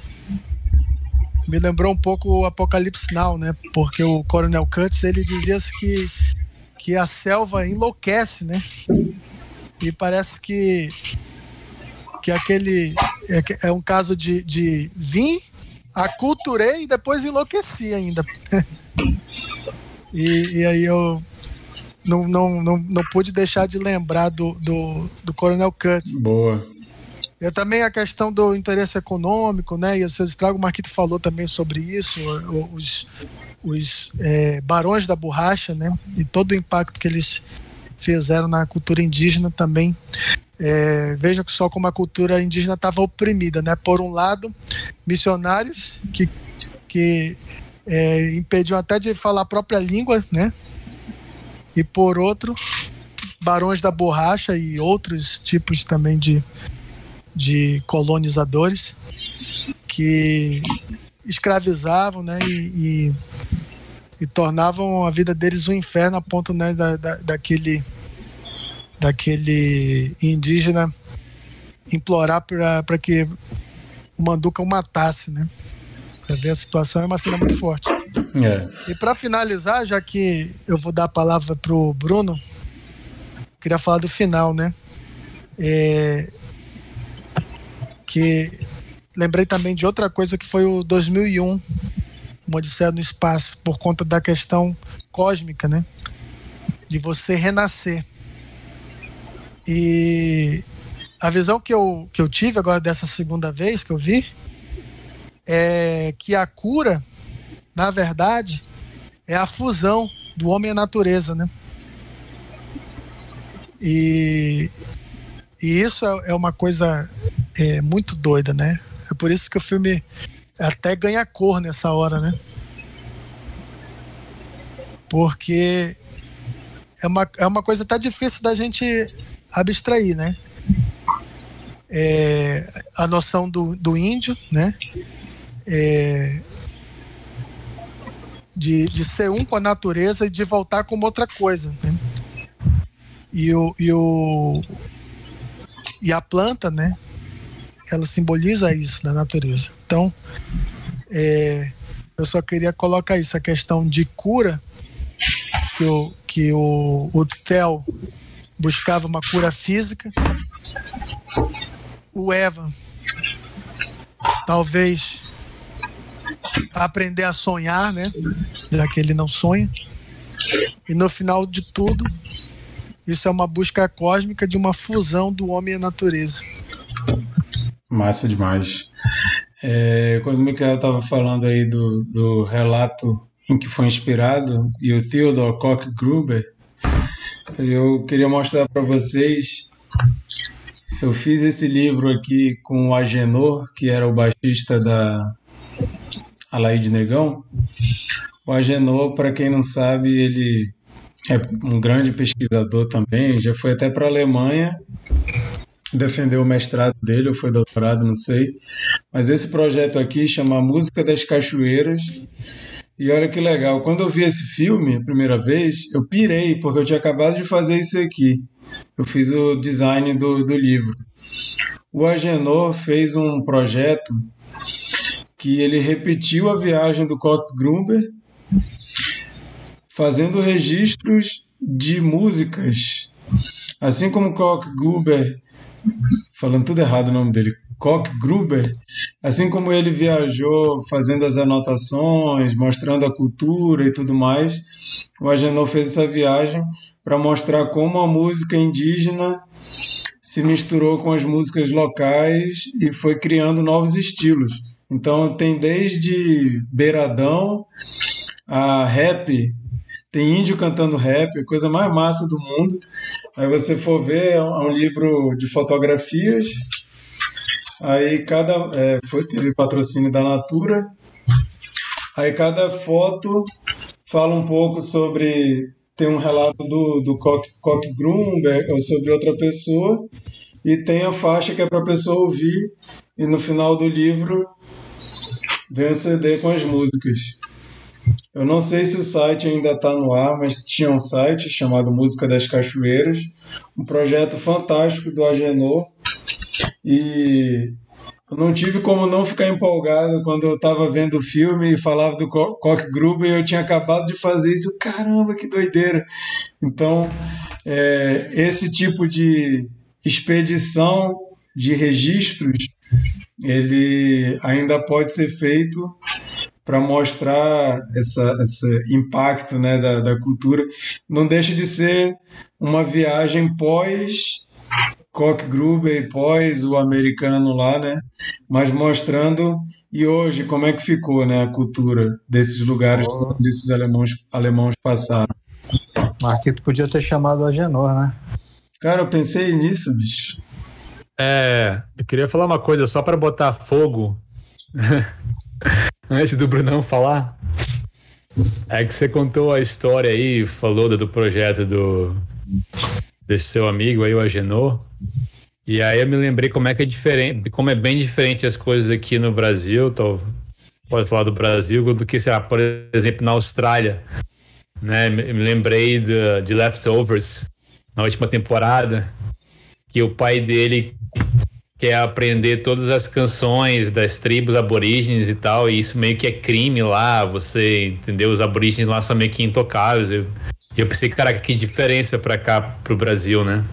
me lembrou um pouco o Apocalipse Now, né? Porque o Coronel Kurtz ele dizia que que a selva enlouquece, né? E parece que que aquele é, é um caso de, de vim, aculturei e depois enlouqueci ainda. e, e aí eu não, não, não, não pude deixar de lembrar do, do, do Coronel Kurtz. Boa. E também a questão do interesse econômico, né? E o seu estrago, o Marquito falou também sobre isso, os, os é, barões da borracha, né? E todo o impacto que eles fizeram na cultura indígena também. É, veja só como a cultura indígena estava oprimida, né? Por um lado, missionários que, que é, impediam até de falar a própria língua, né? E por outro, barões da borracha e outros tipos também de, de colonizadores que escravizavam né, e, e, e, tornavam a vida deles um inferno a ponto né, da, da, daquele, daquele indígena implorar para que o Manduca o matasse. Né? Para ver a situação é uma cena muito forte. É. E para finalizar, já que eu vou dar a palavra para o Bruno, queria falar do final, né? É, que lembrei também de outra coisa que foi o 2001, uma Odisseia no Espaço, por conta da questão cósmica, né? De você renascer. E a visão que eu, que eu tive agora dessa segunda vez que eu vi é que a cura, na verdade, é a fusão do homem e a natureza, né? E, e isso é, é uma coisa é muito doida, né? É por isso que o filme até ganha cor nessa hora, né? Porque é uma, é uma coisa até difícil da gente abstrair, né? É, a noção do, do índio, né? É, de, de ser um com a natureza e de voltar como outra coisa. Né? E, o, e, o, e a planta, né? ela simboliza isso na natureza. Então, é, eu só queria colocar isso, a questão de cura, que o, que o, o Theo buscava uma cura física, o Eva talvez aprender a sonhar, né? Já que ele não sonha. E no final de tudo, isso é uma busca cósmica de uma fusão do homem e a natureza. Massa demais. É, quando o Michael estava falando aí do, do relato em que foi inspirado, e o Theodore Koch Gruber, eu queria mostrar para vocês. Eu fiz esse livro aqui com o Agenor, que era o baixista da Alaide Negão. O Agenor, para quem não sabe, ele é um grande pesquisador também, já foi até para a Alemanha defendeu o mestrado dele, ou foi doutorado, não sei. Mas esse projeto aqui chama Música das Cachoeiras. E olha que legal, quando eu vi esse filme a primeira vez, eu pirei, porque eu tinha acabado de fazer isso aqui. Eu fiz o design do, do livro. O Agenor fez um projeto que ele repetiu a viagem do Koch Grumber, fazendo registros de músicas. Assim como Koch Gruber falando tudo errado o nome dele, Koch Gruber, assim como ele viajou fazendo as anotações, mostrando a cultura e tudo mais, o Agenor fez essa viagem para mostrar como a música indígena se misturou com as músicas locais e foi criando novos estilos. Então tem desde beiradão a rap tem índio cantando rap, coisa mais massa do mundo. Aí você for ver, é um livro de fotografias. Aí cada. É, foi, teve patrocínio da Natura. Aí cada foto fala um pouco sobre. Tem um relato do, do Cock Grumber ou sobre outra pessoa, e tem a faixa que é para a pessoa ouvir, e no final do livro vem um CD com as músicas. Eu não sei se o site ainda está no ar, mas tinha um site chamado Música das Cachoeiras, um projeto fantástico do Agenor. E não tive como não ficar empolgado quando eu estava vendo o filme e falava do Cock Gruber e eu tinha acabado de fazer isso. Caramba, que doideira! Então, é, esse tipo de expedição de registros, ele ainda pode ser feito para mostrar essa, esse impacto né, da, da cultura. Não deixa de ser uma viagem pós Cock Gruber e pós o americano lá, né? Mas mostrando e hoje como é que ficou, né, a cultura desses lugares oh. onde esses alemãos alemãos passaram. Marquito podia ter chamado a Genor, né? Cara, eu pensei nisso, bicho. É, eu queria falar uma coisa só para botar fogo antes do Brunão falar. É que você contou a história aí, falou do projeto do desse seu amigo aí, o Agenor. E aí eu me lembrei como é que é diferente, como é bem diferente as coisas aqui no Brasil, tô, pode falar do Brasil, do que, sei lá, por exemplo, na Austrália. Né? Me lembrei de, de Leftovers, na última temporada, que o pai dele quer aprender todas as canções das tribos aborígenes e tal, e isso meio que é crime lá, você entendeu? Os aborígenes lá são meio que intocáveis. Eu, eu pensei, caraca, que diferença para cá, pro Brasil, né?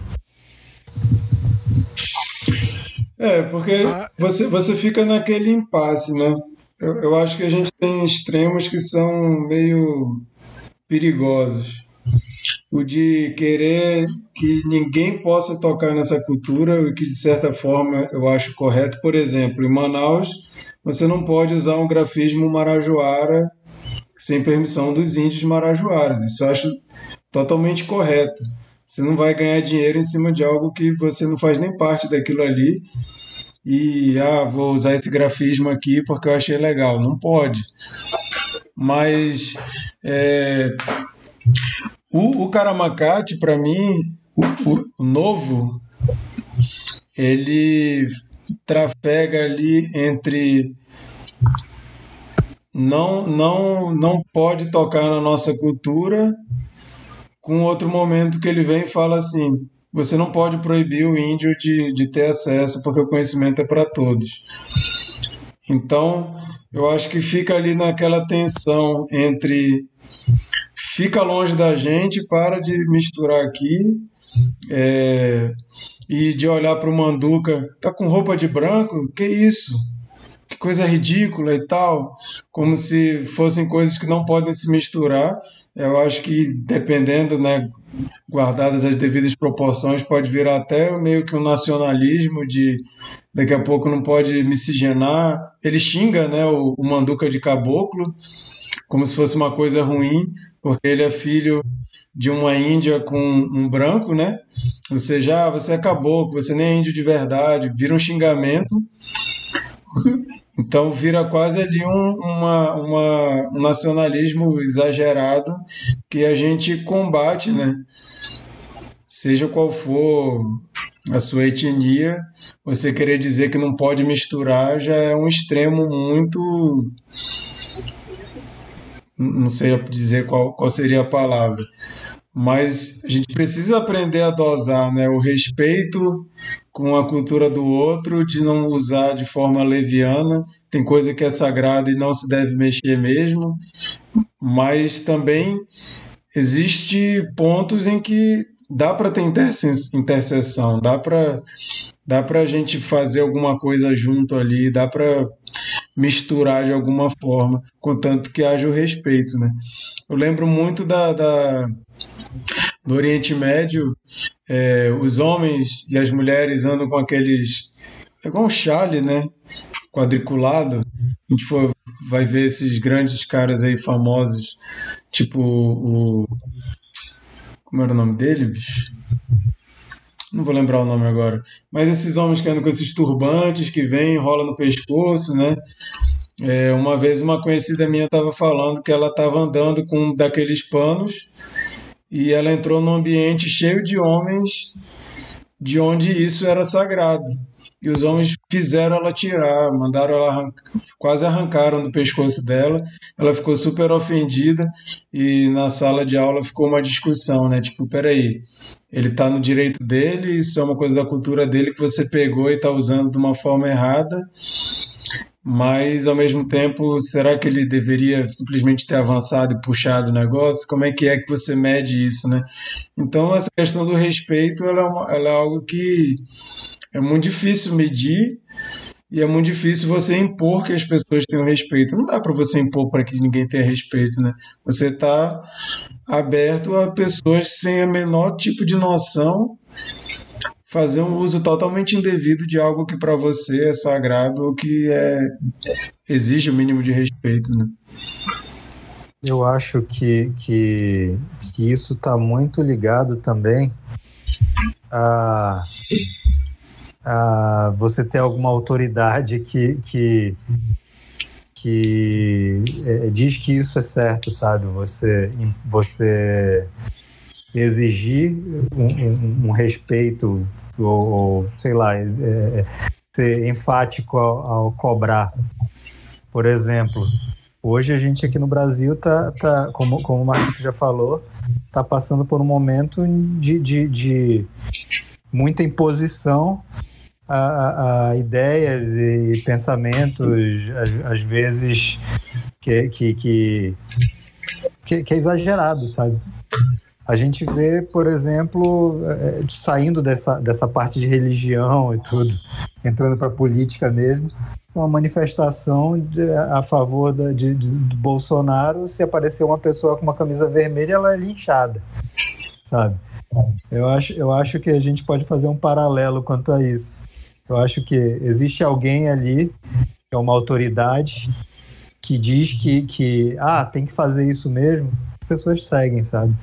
É, porque ah. você, você fica naquele impasse, né? Eu, eu acho que a gente tem extremos que são meio perigosos. O de querer que ninguém possa tocar nessa cultura, o que de certa forma eu acho correto. Por exemplo, em Manaus, você não pode usar um grafismo marajoara sem permissão dos índios marajoaras. Isso eu acho totalmente correto. Você não vai ganhar dinheiro em cima de algo que você não faz nem parte daquilo ali. E, ah, vou usar esse grafismo aqui porque eu achei legal. Não pode. Mas é, o, o Karamacate, para mim, o, o, o novo, ele trafega ali entre não não não pode tocar na nossa cultura com outro momento que ele vem e fala assim você não pode proibir o índio de, de ter acesso porque o conhecimento é para todos. Então eu acho que fica ali naquela tensão entre fica longe da gente para de misturar aqui é, e de olhar para o Manduca tá com roupa de branco? Que isso? Que coisa ridícula e tal, como se fossem coisas que não podem se misturar. Eu acho que dependendo, né, guardadas as devidas proporções, pode virar até meio que um nacionalismo de daqui a pouco não pode miscigenar. Ele xinga, né, o, o Manduca de caboclo, como se fosse uma coisa ruim, porque ele é filho de uma índia com um branco, né? Você já, você é caboclo, você nem é índio de verdade, vira um xingamento. Então vira quase ali um, uma, uma, um nacionalismo exagerado que a gente combate, né? Seja qual for a sua etnia, você querer dizer que não pode misturar já é um extremo muito. Não sei dizer qual, qual seria a palavra, mas a gente precisa aprender a dosar né? o respeito com a cultura do outro, de não usar de forma leviana. Tem coisa que é sagrada e não se deve mexer mesmo, mas também existe pontos em que dá para ter interseção, dá para dá para a gente fazer alguma coisa junto ali, dá para misturar de alguma forma, contanto que haja o respeito, né? Eu lembro muito da, da no Oriente Médio, é, os homens e as mulheres andam com aqueles. É igual um chale, né? Quadriculado. A gente for, vai ver esses grandes caras aí famosos, tipo o. Como era o nome dele, bicho? Não vou lembrar o nome agora. Mas esses homens que andam com esses turbantes que vêm, rola no pescoço, né? É, uma vez uma conhecida minha estava falando que ela estava andando com um daqueles panos e ela entrou num ambiente cheio de homens, de onde isso era sagrado. E os homens fizeram ela tirar, mandaram ela arrancar, quase arrancaram do pescoço dela. Ela ficou super ofendida e na sala de aula ficou uma discussão, né? Tipo, peraí, ele está no direito dele, isso é uma coisa da cultura dele que você pegou e está usando de uma forma errada mas ao mesmo tempo, será que ele deveria simplesmente ter avançado e puxado o negócio? Como é que é que você mede isso, né? Então essa questão do respeito, ela é, uma, ela é algo que é muito difícil medir e é muito difícil você impor que as pessoas tenham respeito. Não dá para você impor para que ninguém tenha respeito, né? Você está aberto a pessoas sem a menor tipo de noção fazer um uso totalmente indevido de algo que para você é sagrado ou que é, exige o mínimo de respeito, né? Eu acho que, que, que isso está muito ligado também a, a você ter alguma autoridade que, que, que é, diz que isso é certo, sabe? Você, você exigir um, um, um respeito ou, ou sei lá, é, é, ser enfático ao, ao, cobrar. Por exemplo, hoje a gente aqui no Brasil tá, tá como, como o Marquito já falou, tá passando por um momento de, de, de muita imposição a, a, ideias e pensamentos, às, às vezes que, que, que, que, é exagerado, sabe? A gente vê, por exemplo, é, saindo dessa, dessa parte de religião e tudo, entrando para política mesmo, uma manifestação de, a favor da, de, de, do Bolsonaro, se aparecer uma pessoa com uma camisa vermelha, ela é linchada, sabe? Eu acho, eu acho que a gente pode fazer um paralelo quanto a isso. Eu acho que existe alguém ali, que é uma autoridade, que diz que, que ah, tem que fazer isso mesmo, as pessoas seguem, sabe?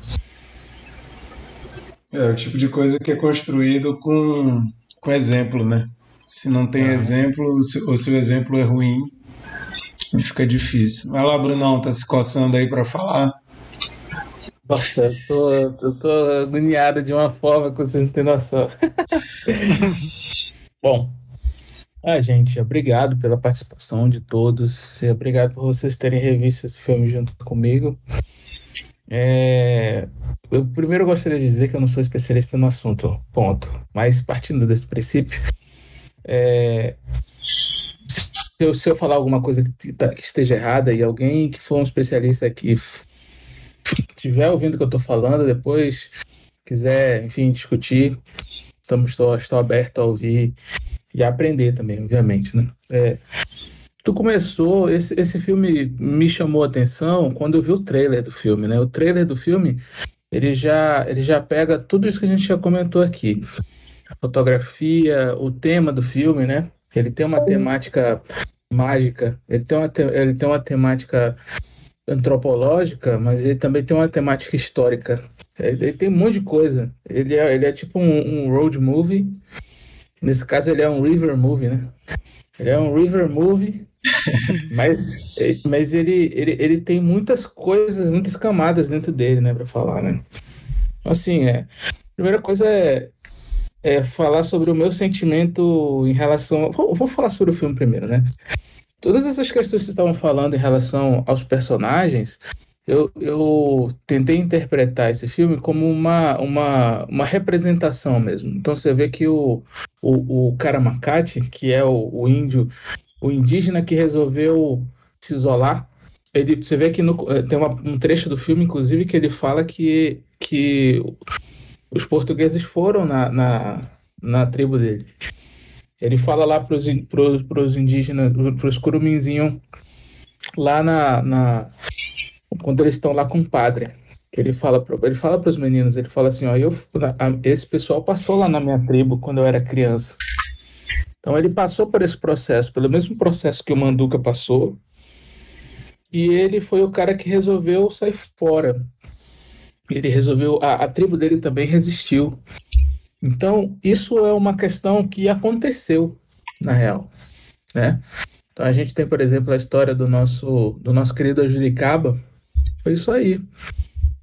É o tipo de coisa que é construído com, com exemplo, né? Se não tem ah. exemplo, ou se o exemplo é ruim, fica difícil. Vai lá, Brunão, tá se coçando aí para falar. Nossa, eu tô, eu tô agoniado de uma forma que vocês não têm noção. Bom, ah, gente, obrigado pela participação de todos. Obrigado por vocês terem revisto esse filme junto comigo. É, eu primeiro gostaria de dizer que eu não sou especialista no assunto, ponto. Mas partindo desse princípio, é, se, eu, se, eu, falar alguma coisa que, tá, que, esteja errada e alguém que for um especialista aqui estiver ouvindo o que eu estou falando, depois quiser, enfim, discutir, estamos, estou, estou aberto a ouvir e a aprender também, obviamente, né? É, Tu começou, esse, esse filme me chamou a atenção quando eu vi o trailer do filme, né? O trailer do filme, ele já, ele já pega tudo isso que a gente já comentou aqui. A fotografia, o tema do filme, né? Ele tem uma temática mágica, ele tem uma, ele tem uma temática antropológica, mas ele também tem uma temática histórica. Ele, ele tem um monte de coisa. Ele é, ele é tipo um, um road movie. Nesse caso, ele é um river movie, né? Ele é um river movie mas, mas ele, ele, ele tem muitas coisas, muitas camadas dentro dele, né, para falar, né? Assim, é, a primeira coisa é, é falar sobre o meu sentimento em relação. Vou, vou falar sobre o filme primeiro, né? Todas essas questões que vocês estavam falando em relação aos personagens, eu, eu tentei interpretar esse filme como uma, uma, uma representação mesmo. Então você vê que o, o, o Karamacate, que é o, o índio o indígena que resolveu se isolar. Ele, você vê que no, eh, tem uma, um trecho do filme, inclusive, que ele fala que, que os portugueses foram na, na, na tribo dele. Ele fala lá para os indígenas, para os curuminzinhos, lá na, na, Quando eles estão lá com o padre. Ele fala para os meninos, ele fala assim, ó, eu, esse pessoal passou lá na minha tribo quando eu era criança. Então ele passou por esse processo, pelo mesmo processo que o Manduca passou, e ele foi o cara que resolveu sair fora. Ele resolveu, a, a tribo dele também resistiu. Então isso é uma questão que aconteceu na real, né? Então a gente tem, por exemplo, a história do nosso, do nosso querido Juricaba. Foi isso aí.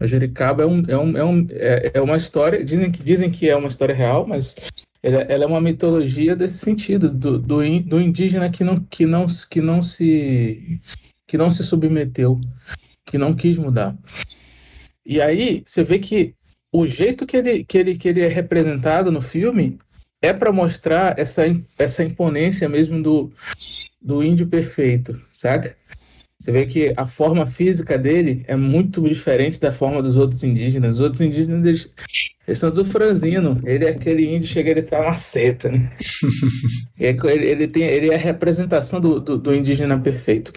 A Juricaba é, um, é, um, é, um, é, é uma história, dizem que, dizem que é uma história real, mas ela, ela é uma mitologia desse sentido, do, do, do, indígena que não, que, não, que, não se, que não se submeteu, que não quis mudar. E aí você vê que o jeito que ele, que ele, que ele é representado no filme é para mostrar essa, essa imponência mesmo do, do índio perfeito, saca? Você vê que a forma física dele é muito diferente da forma dos outros indígenas. Os outros indígenas, eles, eles são do franzino. Ele é aquele índio, chega, ele tá uma seta, né? ele, ele, tem, ele é a representação do, do, do indígena perfeito.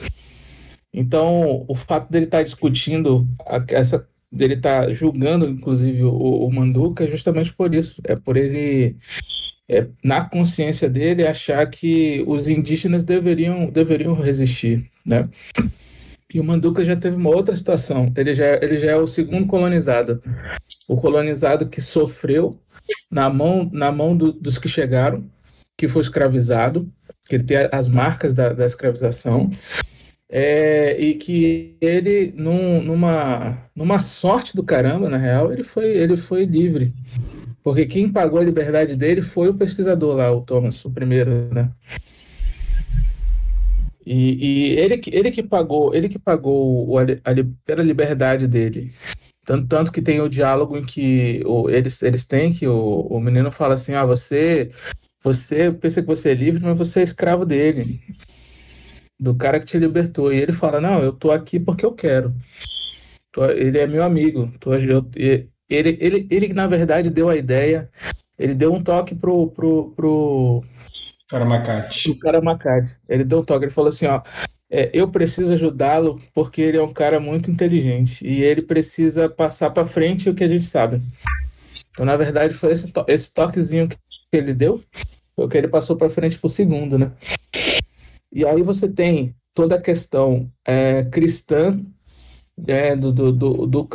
Então, o fato dele estar tá discutindo a, essa dele estar tá julgando, inclusive, o, o Manduca é justamente por isso. É por ele é, na consciência dele, achar que os indígenas deveriam, deveriam resistir, né? E o Manduca já teve uma outra situação. Ele já, ele já é o segundo colonizado. O colonizado que sofreu na mão, na mão do, dos que chegaram, que foi escravizado, que ele tem as marcas da, da escravização, é, e que ele, num, numa, numa sorte do caramba, na real, ele foi, ele foi livre. Porque quem pagou a liberdade dele foi o pesquisador lá, o Thomas, o primeiro, né? E, e ele, ele que pagou, ele que pagou a, a, a liberdade dele. Tanto, tanto que tem o diálogo em que o, eles, eles têm que o, o menino fala assim, ah, você, você pensa que você é livre, mas você é escravo dele. Do cara que te libertou. E ele fala, não, eu tô aqui porque eu quero. Ele é meu amigo. Tô, eu, ele, ele, ele, na verdade, deu a ideia, ele deu um toque pro. pro, pro Karamacate. Pro Karamacate. Ele deu um toque, ele falou assim: ó, é, eu preciso ajudá-lo porque ele é um cara muito inteligente e ele precisa passar para frente o que a gente sabe. Então, na verdade, foi esse, to esse toquezinho que ele deu, foi o que ele passou para frente pro segundo, né? E aí você tem toda a questão é, cristã é, do, do, do, do,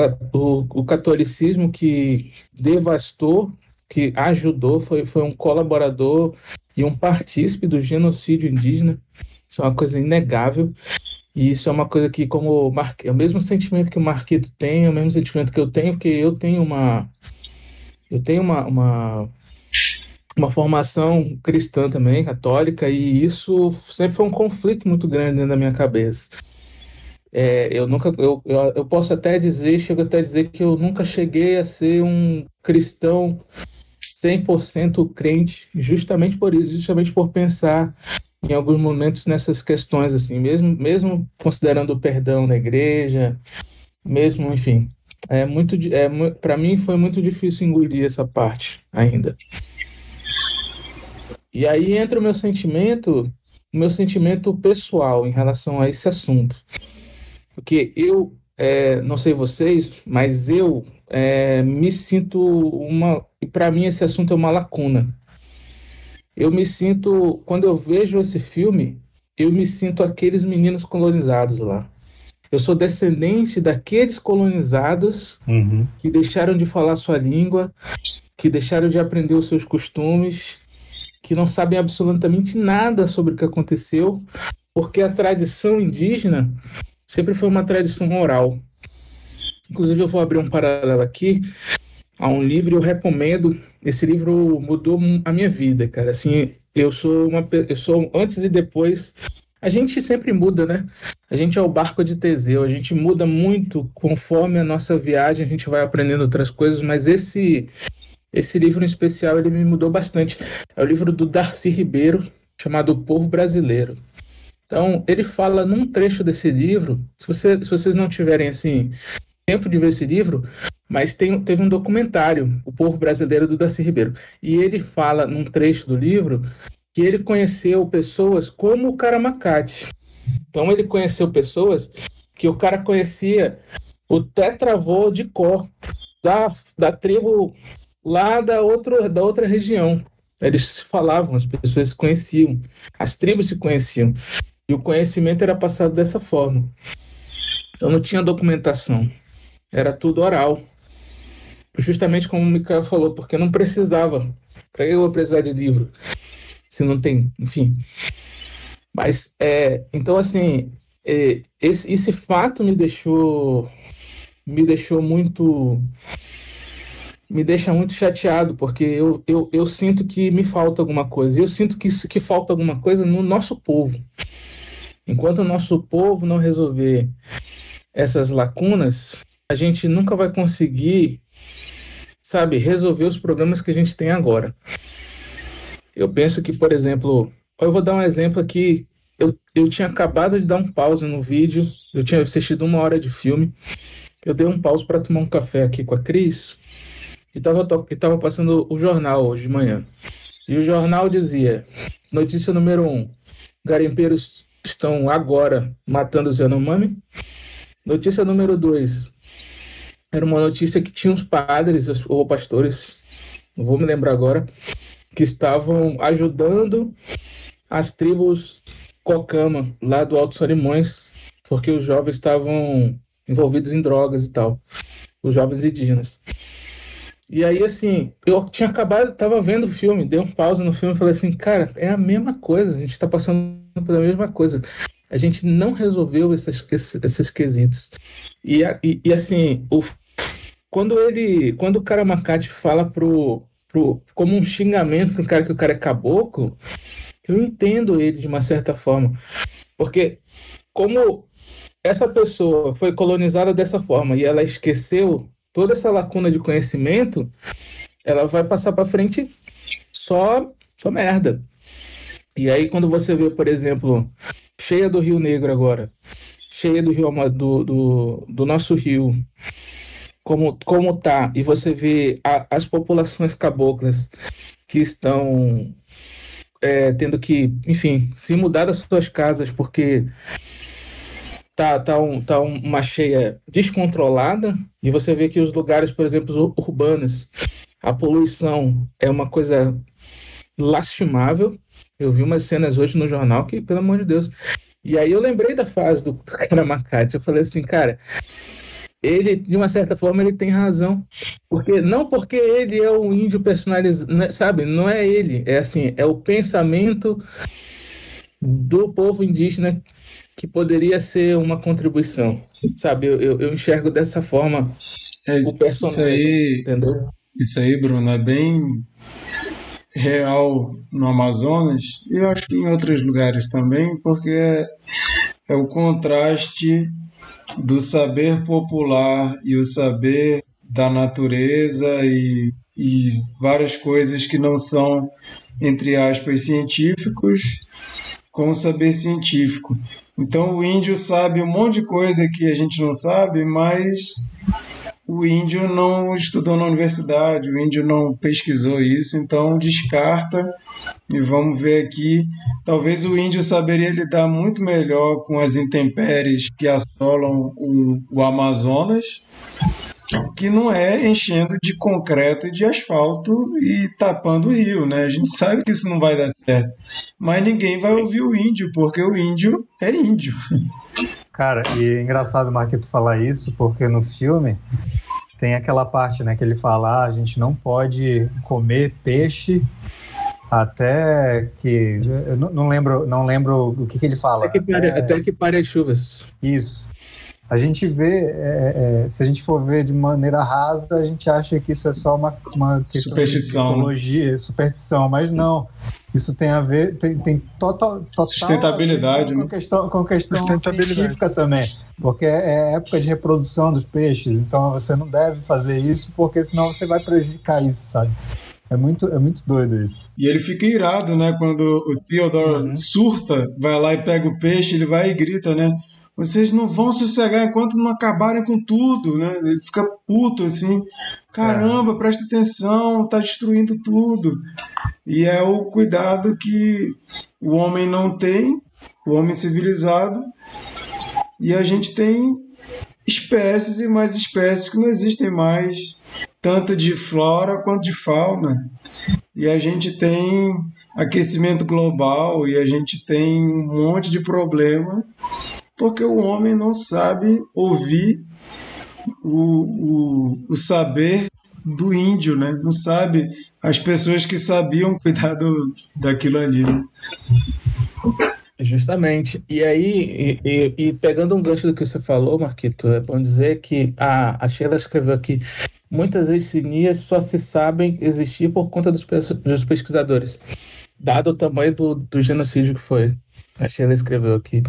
do, catolicismo que devastou, que ajudou, foi, foi um colaborador e um partícipe do genocídio indígena. Isso é uma coisa inegável. E isso é uma coisa que, como Mar... é o mesmo sentimento que o Marquito tem, é o mesmo sentimento que eu tenho, porque eu tenho uma. Eu tenho uma, uma, uma formação cristã também, católica, e isso sempre foi um conflito muito grande dentro da minha cabeça. É, eu nunca, eu, eu, eu, posso até dizer, chego até a dizer que eu nunca cheguei a ser um cristão 100% crente, justamente por isso, justamente por pensar em alguns momentos nessas questões assim, mesmo mesmo considerando o perdão na igreja, mesmo, enfim, é muito é, para mim foi muito difícil engolir essa parte ainda. E aí entra o meu sentimento, o meu sentimento pessoal em relação a esse assunto. Porque eu, é, não sei vocês, mas eu é, me sinto uma. E para mim esse assunto é uma lacuna. Eu me sinto. Quando eu vejo esse filme, eu me sinto aqueles meninos colonizados lá. Eu sou descendente daqueles colonizados uhum. que deixaram de falar sua língua, que deixaram de aprender os seus costumes, que não sabem absolutamente nada sobre o que aconteceu, porque a tradição indígena sempre foi uma tradição oral. Inclusive, eu vou abrir um paralelo aqui a um livro, eu recomendo. Esse livro mudou a minha vida, cara. Assim, eu sou uma eu sou antes e depois. A gente sempre muda, né? A gente é o barco de Teseu, a gente muda muito conforme a nossa viagem, a gente vai aprendendo outras coisas, mas esse esse livro em especial ele me mudou bastante. É o livro do Darcy Ribeiro, chamado O Povo Brasileiro. Então, ele fala num trecho desse livro, se, você, se vocês não tiverem assim tempo de ver esse livro, mas tem, teve um documentário, O Povo Brasileiro do Darcy Ribeiro, e ele fala num trecho do livro que ele conheceu pessoas como o Karamacate. Então, ele conheceu pessoas que o cara conhecia o tetravô de cor da, da tribo lá da, outro, da outra região. Eles se falavam, as pessoas se conheciam, as tribos se conheciam. E o conhecimento era passado dessa forma. Eu não tinha documentação. Era tudo oral. Justamente como o Mikael falou, porque não precisava. Para eu precisar de livro? Se não tem, enfim. Mas, é, então, assim, é, esse, esse fato me deixou, me deixou muito, me deixa muito chateado, porque eu, eu, eu sinto que me falta alguma coisa. Eu sinto que, que falta alguma coisa no nosso povo. Enquanto o nosso povo não resolver essas lacunas, a gente nunca vai conseguir, sabe, resolver os problemas que a gente tem agora. Eu penso que, por exemplo, eu vou dar um exemplo aqui. Eu, eu tinha acabado de dar um pause no vídeo, eu tinha assistido uma hora de filme. Eu dei um pause para tomar um café aqui com a Cris e estava e tava passando o jornal hoje de manhã. E o jornal dizia: notícia número um: garimpeiros estão agora matando os Yanomami. Notícia número dois: era uma notícia que tinha uns padres ou pastores, não vou me lembrar agora, que estavam ajudando as tribos Cocama, lá do Alto Solimões, porque os jovens estavam envolvidos em drogas e tal, os jovens indígenas. E aí, assim, eu tinha acabado, tava vendo o filme, dei um pausa no filme e falei assim, cara, é a mesma coisa, a gente tá passando pela mesma coisa. A gente não resolveu esses, esses, esses quesitos. E, e, e, assim, o, quando ele, quando o cara Macate fala pro, pro, como um xingamento pro cara que o cara é caboclo, eu entendo ele de uma certa forma. Porque como essa pessoa foi colonizada dessa forma e ela esqueceu toda essa lacuna de conhecimento, ela vai passar para frente só, só merda. E aí quando você vê, por exemplo, cheia do Rio Negro agora, cheia do rio do, do, do nosso rio, como, como tá, e você vê a, as populações caboclas que estão é, tendo que, enfim, se mudar das suas casas porque tá, tá, um, tá uma cheia descontrolada, e você vê que os lugares, por exemplo, urbanos, a poluição é uma coisa lastimável. Eu vi umas cenas hoje no jornal que, pelo amor de Deus. E aí eu lembrei da fase do Karamacate. Eu falei assim, cara, ele, de uma certa forma, ele tem razão. Porque não porque ele é um índio personalizado, né, sabe? Não é ele, é assim, é o pensamento do povo indígena que poderia ser uma contribuição, sabe? Eu, eu, eu enxergo dessa forma é, o personagem, isso aí, entendeu? Isso aí, Bruno, é bem real no Amazonas e eu acho que em outros lugares também, porque é, é o contraste do saber popular e o saber da natureza e, e várias coisas que não são, entre aspas, científicos, com o saber científico. Então o índio sabe um monte de coisa que a gente não sabe, mas o índio não estudou na universidade, o índio não pesquisou isso, então descarta. E vamos ver aqui, talvez o índio saberia lidar muito melhor com as intempéries que assolam o, o Amazonas, que não é enchendo de concreto e de asfalto e tapando o rio, né? A gente sabe que isso não vai dar certo. Mas ninguém vai ouvir o índio, porque o índio é índio. Cara, e é engraçado, Marquito, falar isso, porque no filme tem aquela parte, né, que ele fala, ah, a gente não pode comer peixe até que eu não lembro, não lembro o que, que ele fala. Até que pare, até... Até que pare as chuvas. Isso. A gente vê, é, é, se a gente for ver de maneira rasa, a gente acha que isso é só uma, uma questão superstição, de mitologia, superstição, mas não. Isso tem a ver, tem, tem total, total sustentabilidade, com, né? questão, com questão científica também, porque é época de reprodução dos peixes, então você não deve fazer isso, porque senão você vai prejudicar isso, sabe? É muito, é muito doido isso. E ele fica irado, né? Quando o Theodore uhum. surta, vai lá e pega o peixe, ele vai e grita, né? Vocês não vão sossegar enquanto não acabarem com tudo, né? Ele fica puto assim, caramba, é. presta atenção, tá destruindo tudo. E é o cuidado que o homem não tem, o homem civilizado, e a gente tem espécies e mais espécies que não existem mais, tanto de flora quanto de fauna. E a gente tem aquecimento global e a gente tem um monte de problema porque o homem não sabe ouvir o, o, o saber do índio, né? Não sabe as pessoas que sabiam cuidar do, daquilo ali. Né? Justamente. E aí, e, e, e, pegando um gancho do que você falou, Marquito, é bom dizer que a, a Sheila escreveu aqui: muitas etnias só se sabem existir por conta dos, dos pesquisadores, dado o tamanho do, do genocídio que foi. A Sheila escreveu aqui.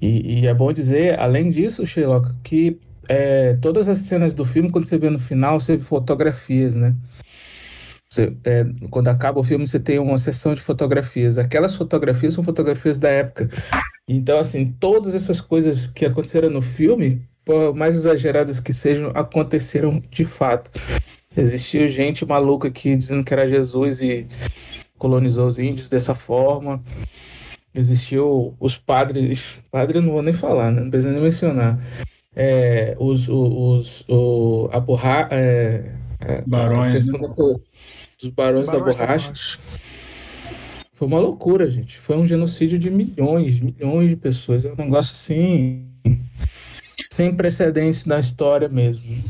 E, e é bom dizer, além disso, Sheila, que é, todas as cenas do filme, quando você vê no final, você vê fotografias, né? Você, é, quando acaba o filme, você tem uma sessão de fotografias. Aquelas fotografias são fotografias da época. Então, assim, todas essas coisas que aconteceram no filme, por mais exageradas que sejam, aconteceram de fato. Existiu gente maluca aqui dizendo que era Jesus e colonizou os índios dessa forma. Existiu os padres, padre eu não vou nem falar, né? não precisa nem mencionar. É, os, os, os, a borra, é, é Barões, né? da, dos barões, barões da borracha. Foi uma loucura, gente. Foi um genocídio de milhões, milhões de pessoas. É um negócio assim. sem precedentes na história mesmo.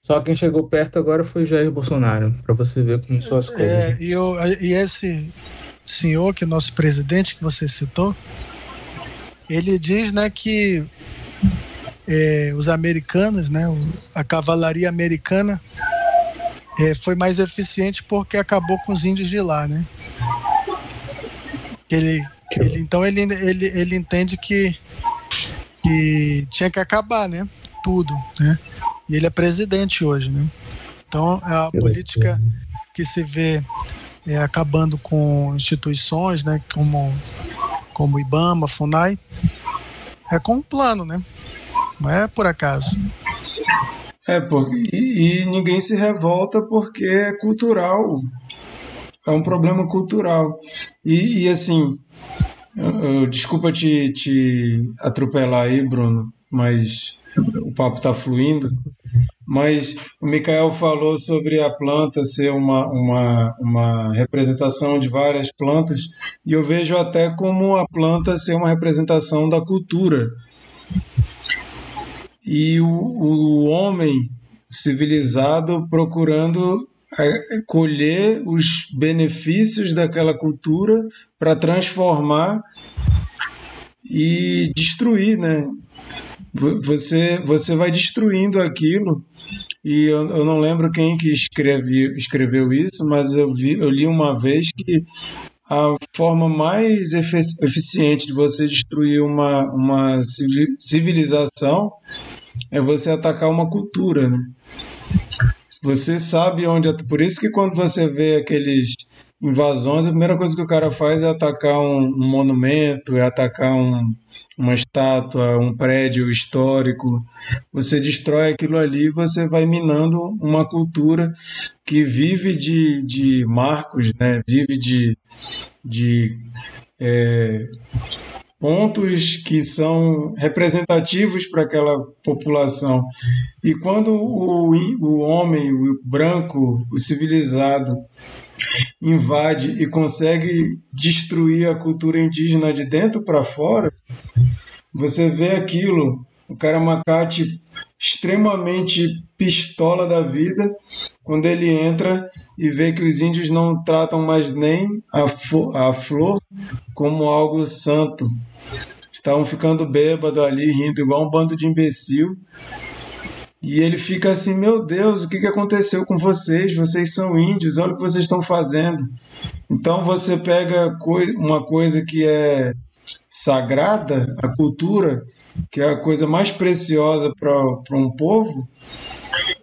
Só quem chegou perto agora foi Jair Bolsonaro, para você ver como são as coisas. É, e, eu, e esse senhor, que é nosso presidente, que você citou, ele diz né, que é, os americanos, né, a cavalaria americana, é, foi mais eficiente porque acabou com os índios de lá, né? Ele, ele, então ele, ele, ele entende que, que tinha que acabar, né? Tudo, né? E ele é presidente hoje, né? Então a política que se vê é, acabando com instituições, né? Como como IBAMA, FUNAI, é com um plano, né? Não é por acaso. É, porque, e, e ninguém se revolta porque é cultural. É um problema cultural. E, e assim, eu, eu, desculpa te, te atropelar aí, Bruno, mas o papo está fluindo. Mas o Mikael falou sobre a planta ser uma, uma, uma representação de várias plantas, e eu vejo até como a planta ser uma representação da cultura e o, o homem civilizado procurando é, colher os benefícios daquela cultura para transformar e destruir, né? Você, você vai destruindo aquilo e eu, eu não lembro quem que escreve, escreveu isso, mas eu, vi, eu li uma vez que a forma mais eficiente de você destruir uma, uma civilização é você atacar uma cultura, né? Você sabe onde. Por isso que quando você vê aqueles invasões, a primeira coisa que o cara faz é atacar um, um monumento, é atacar um, uma estátua, um prédio histórico. Você destrói aquilo ali você vai minando uma cultura que vive de, de marcos, né? vive de, de é, pontos que são representativos para aquela população. E quando o, o homem, o branco, o civilizado, invade e consegue destruir a cultura indígena de dentro para fora, você vê aquilo, o Karamacate extremamente pistola da vida, quando ele entra e vê que os índios não tratam mais nem a, a flor como algo santo. Estavam ficando bêbado ali, rindo igual um bando de imbecil. E ele fica assim: Meu Deus, o que aconteceu com vocês? Vocês são índios, olha o que vocês estão fazendo. Então você pega uma coisa que é sagrada, a cultura, que é a coisa mais preciosa para um povo,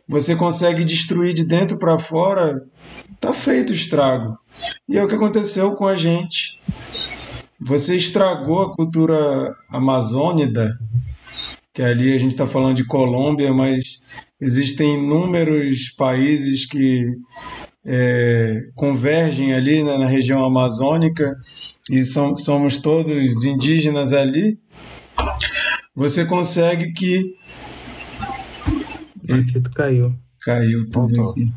você consegue destruir de dentro para fora, tá feito o estrago. E é o que aconteceu com a gente. Você estragou a cultura amazônida, que ali a gente está falando de Colômbia, mas existem inúmeros países que é, convergem ali né, na região amazônica e são, somos todos indígenas ali. Você consegue que. Marquito caiu. Caiu tudo aqui.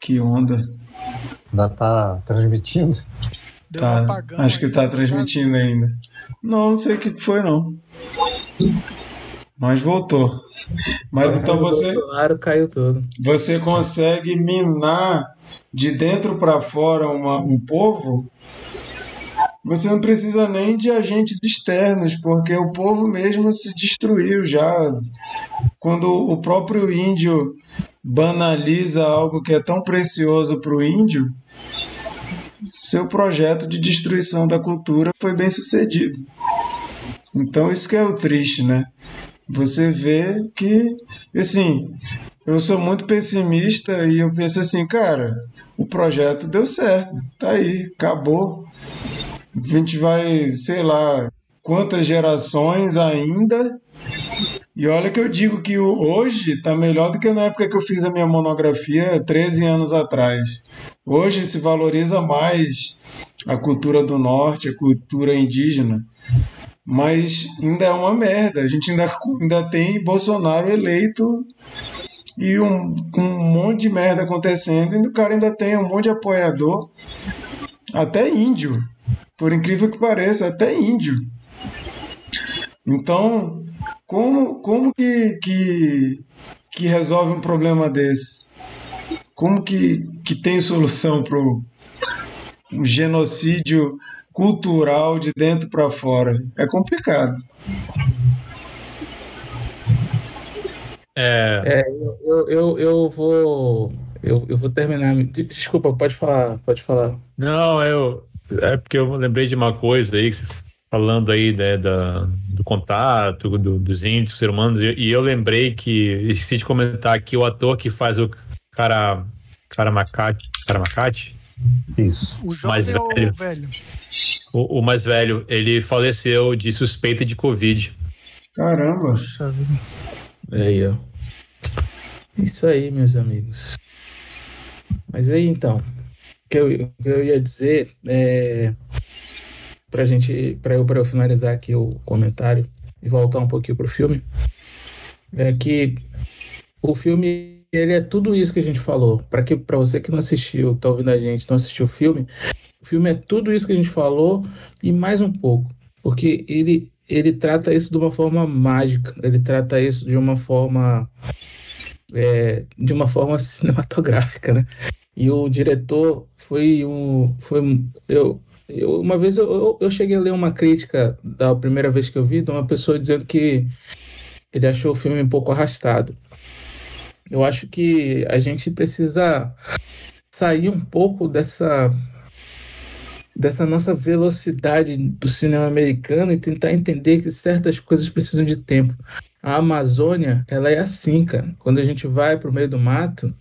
Que onda. Ainda tá transmitindo? Deu tá, um acho que tá transmitindo ainda. Não, não sei o que foi não. Mas voltou. Mas então você. Claro, caiu tudo. Você consegue minar de dentro para fora uma, um povo você não precisa nem de agentes externos, porque o povo mesmo se destruiu já. Quando o próprio índio banaliza algo que é tão precioso para o índio, seu projeto de destruição da cultura foi bem sucedido. Então isso que é o triste, né? Você vê que, assim, eu sou muito pessimista e eu penso assim, cara, o projeto deu certo, tá aí, acabou. A gente vai, sei lá, quantas gerações ainda. E olha que eu digo que hoje está melhor do que na época que eu fiz a minha monografia 13 anos atrás. Hoje se valoriza mais a cultura do norte, a cultura indígena. Mas ainda é uma merda. A gente ainda, ainda tem Bolsonaro eleito e um, um monte de merda acontecendo, e o cara ainda tem um monte de apoiador, até índio. Por incrível que pareça, até índio. Então, como, como que, que, que resolve um problema desse? Como que, que tem solução para um genocídio cultural de dentro para fora? É complicado. É, é eu, eu, eu vou. Eu, eu vou terminar. Desculpa, pode falar, pode falar. Não, eu, é porque eu lembrei de uma coisa aí, falando aí né, da, do contato do, dos índios, seres humanos, e eu lembrei que, esqueci de comentar que o ator que faz o cara, cara Macate, cara Macate isso. O jovem mais velho, ou o velho? O, o, mais velho, ele faleceu de suspeita de Covid. Caramba! Aí, ó. Isso aí, meus amigos. Mas aí, então, que eu, que eu ia dizer é para gente, para eu, eu finalizar aqui o comentário e voltar um pouquinho pro filme, é que o filme ele é tudo isso que a gente falou. Para que para você que não assistiu, tá ouvindo a gente, não assistiu o filme, o filme é tudo isso que a gente falou e mais um pouco, porque ele ele trata isso de uma forma mágica, ele trata isso de uma forma é, de uma forma cinematográfica, né? E o diretor foi um. Foi, eu, eu, uma vez eu, eu cheguei a ler uma crítica da primeira vez que eu vi de uma pessoa dizendo que ele achou o filme um pouco arrastado. Eu acho que a gente precisa sair um pouco dessa dessa nossa velocidade do cinema americano e tentar entender que certas coisas precisam de tempo. A Amazônia, ela é assim, cara. Quando a gente vai para o meio do mato,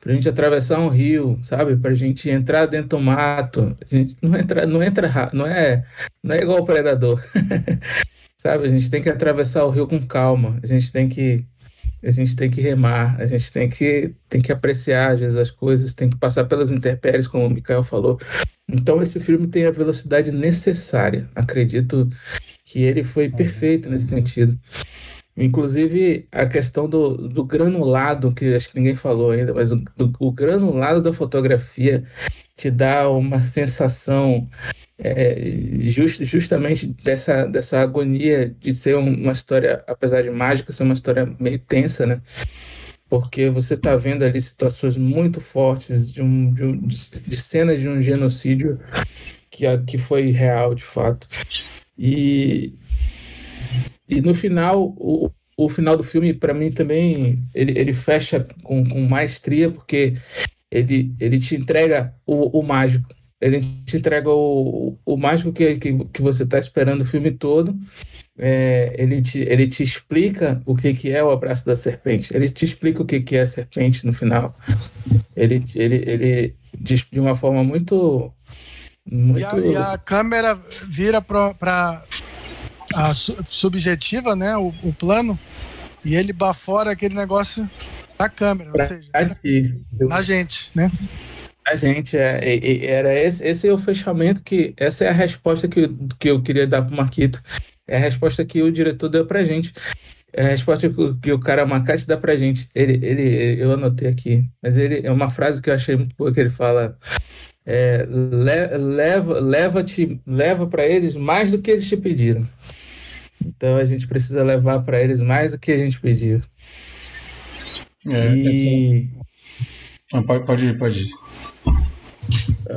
para a gente atravessar um rio, sabe? Para a gente entrar dentro do mato, a gente não entra, não entra, não é, não é igual o predador, sabe? A gente tem que atravessar o rio com calma. A gente tem que a gente tem que remar, a gente tem que, tem que apreciar às vezes as coisas, tem que passar pelas intempéries, como o Mikael falou. Então esse filme tem a velocidade necessária. Acredito que ele foi perfeito nesse sentido. Inclusive, a questão do, do granulado, que acho que ninguém falou ainda, mas o, do, o granulado da fotografia te dá uma sensação é, just, justamente dessa, dessa agonia de ser uma história, apesar de mágica, ser uma história meio tensa, né? Porque você está vendo ali situações muito fortes de, um, de, um, de cenas de um genocídio que, que foi real, de fato. E, e no final, o, o final do filme, para mim, também ele, ele fecha com, com maestria, porque ele, ele te entrega o, o mágico. Ele te entrega o, o mágico que, que, que você está esperando o filme todo. É, ele, te, ele te explica o que, que é o abraço da serpente. Ele te explica o que, que é a serpente no final. Ele, ele, ele diz de uma forma muito. muito... E, a, e a câmera vira para a subjetiva, né? O, o, plano, e ele bafora aquele negócio da câmera, pra ou seja, aqui. na gente, né? A gente, é, era esse, esse é o fechamento que. Essa é a resposta que, que eu queria dar para o Marquito. É a resposta que o diretor deu pra gente. É a resposta que, que o cara Macate dá pra gente. Ele, ele, eu anotei aqui, mas ele é uma frase que eu achei muito boa que ele fala. É, le, leva, leva-te, leva para eles mais do que eles te pediram. Então a gente precisa levar para eles mais do que a gente pediu. É, e... Assim... Pode, pode ir, pode ir.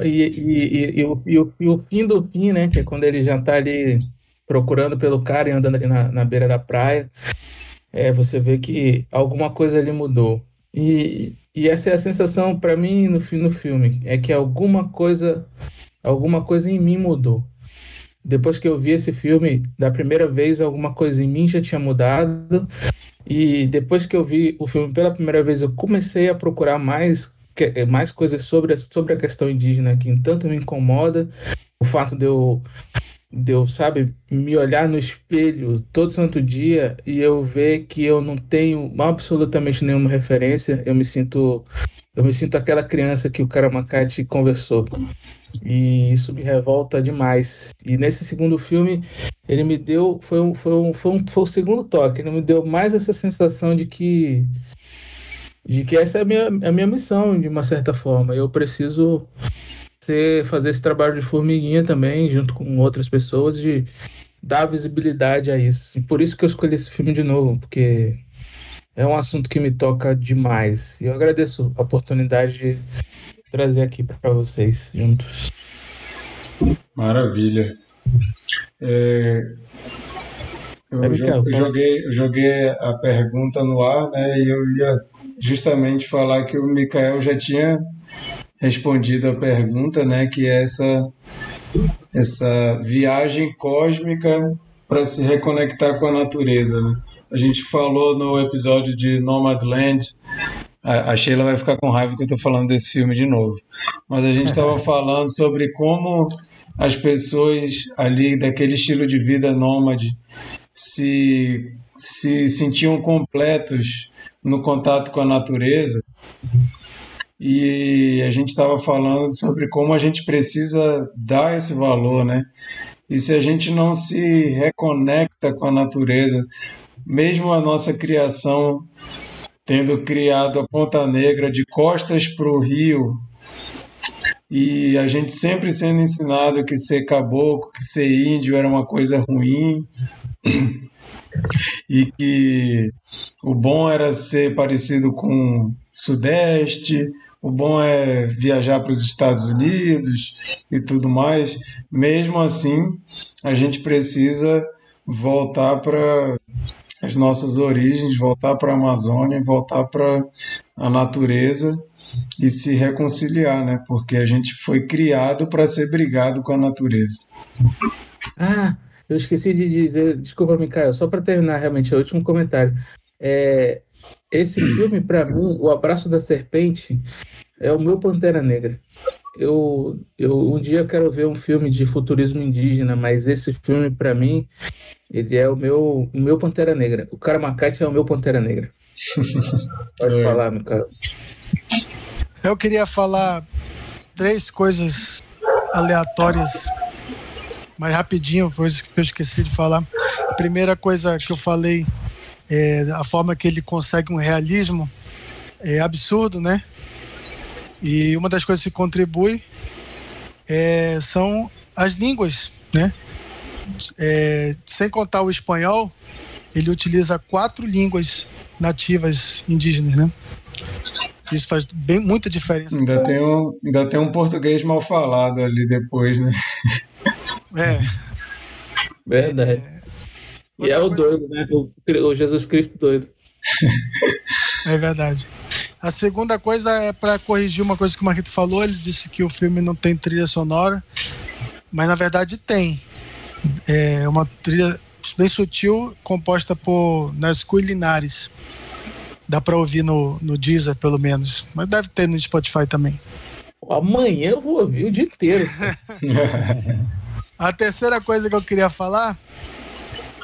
E, e, e, o, o, e o fim do fim, né? Que é quando ele já tá ali procurando pelo cara e andando ali na, na beira da praia. É, você vê que alguma coisa ali mudou. E, e essa é a sensação para mim no, no filme, é que alguma coisa, alguma coisa em mim mudou. Depois que eu vi esse filme da primeira vez, alguma coisa em mim já tinha mudado. E depois que eu vi o filme pela primeira vez, eu comecei a procurar mais mais coisas sobre sobre a questão indígena que tanto me incomoda. O fato de eu de eu, sabe, me olhar no espelho todo santo dia e eu ver que eu não tenho absolutamente nenhuma referência, eu me sinto eu me sinto aquela criança que o Karamacate conversou. E isso me revolta demais. E nesse segundo filme, ele me deu. Foi, um, foi, um, foi, um, foi o segundo toque. Ele me deu mais essa sensação de que. De que essa é a minha, a minha missão, de uma certa forma. Eu preciso você fazer esse trabalho de formiguinha também, junto com outras pessoas, de dar visibilidade a isso. E por isso que eu escolhi esse filme de novo, porque é um assunto que me toca demais. E eu agradeço a oportunidade de trazer aqui para vocês juntos. Maravilha. É, eu, é, joguei, joguei a pergunta no ar, né? E eu ia justamente falar que o Mikael já tinha respondido a pergunta, né, que é essa essa viagem cósmica para se reconectar com a natureza. Né? A gente falou no episódio de Nomadland, a Sheila vai ficar com raiva que eu estou falando desse filme de novo, mas a gente estava falando sobre como as pessoas ali daquele estilo de vida nômade se, se sentiam completos no contato com a natureza e a gente estava falando sobre como a gente precisa dar esse valor, né? E se a gente não se reconecta com a natureza, mesmo a nossa criação tendo criado a Ponta Negra de costas para o rio, e a gente sempre sendo ensinado que ser caboclo, que ser índio era uma coisa ruim, e que o bom era ser parecido com Sudeste, o bom é viajar para os Estados Unidos e tudo mais. Mesmo assim, a gente precisa voltar para as nossas origens, voltar para a Amazônia, voltar para a natureza e se reconciliar, né? Porque a gente foi criado para ser brigado com a natureza. Ah, eu esqueci de dizer, desculpa, Micael, só para terminar realmente o último comentário. É, esse filme, para mim, O Abraço da Serpente, é o meu Pantera Negra. Eu, eu um dia quero ver um filme de futurismo indígena, mas esse filme, para mim, ele é o meu, o meu Pantera Negra. O Karamacate é o meu Pantera Negra. Pode é. falar, cara. Eu queria falar três coisas aleatórias, mas rapidinho, coisas que eu esqueci de falar. A primeira coisa que eu falei é a forma que ele consegue um realismo é absurdo, né? E uma das coisas que contribui é, são as línguas, né? É, sem contar o espanhol, ele utiliza quatro línguas nativas indígenas, né? Isso faz bem muita diferença. Ainda tem um, ainda tem um português mal falado ali depois, né? É. Verdade. É, e é o coisa... doido, né? O, o Jesus Cristo doido. É verdade. A segunda coisa é para corrigir uma coisa que o Marquito falou. Ele disse que o filme não tem trilha sonora, mas na verdade tem. É uma trilha bem sutil, composta por Nascui Linares. Dá para ouvir no, no Deezer, pelo menos. Mas deve ter no Spotify também. Amanhã eu vou ouvir o dia inteiro. A terceira coisa que eu queria falar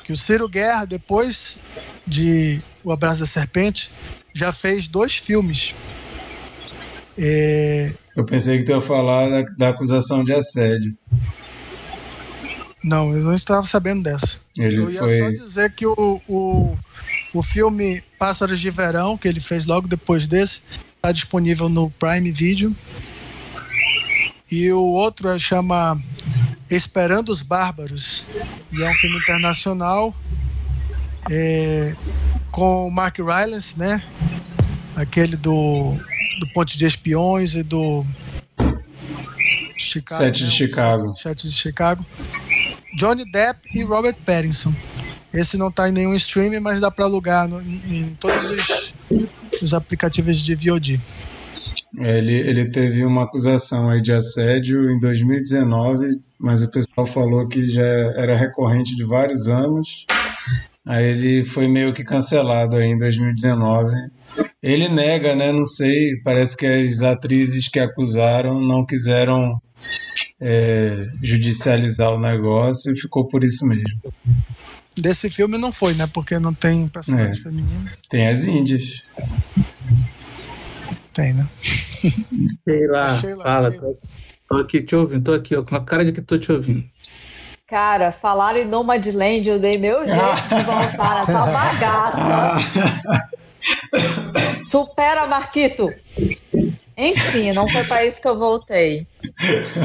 que o Ciro Guerra, depois de O Abraço da Serpente, já fez dois filmes. É... Eu pensei que tu ia falar da, da, acusação de assédio. Não, eu não estava sabendo dessa. Ele eu ia foi... só dizer que o, o, o filme Pássaros de Verão, que ele fez logo depois desse, está disponível no Prime Video. E o outro chama Esperando os Bárbaros. E é um filme internacional. É, com o Mark Rylance, né? Aquele do, do Ponte de Espiões e do Chicago. Sete de Chicago. Sete de Chicago. Johnny Depp e Robert Pattinson. Esse não tá em nenhum streaming, mas dá para alugar no, em, em todos os, os aplicativos de VOD. Ele, ele teve uma acusação aí de assédio em 2019, mas o pessoal falou que já era recorrente de vários anos. Aí ele foi meio que cancelado aí em 2019. Ele nega, né? Não sei, parece que as atrizes que acusaram não quiseram é, judicializar o negócio e ficou por isso mesmo. Desse filme não foi, né? Porque não tem personagem É. feminino. Tem as índias. Tem, né? Sei lá, Sheila, fala. Sheila. Tô, aqui te ouvindo, tô aqui, ó, com a cara de que tô te ouvindo. Cara, falaram em Nomadland, eu dei meu jeito de voltar nessa bagaça. Supera, Marquito! Enfim, não foi para isso que eu voltei.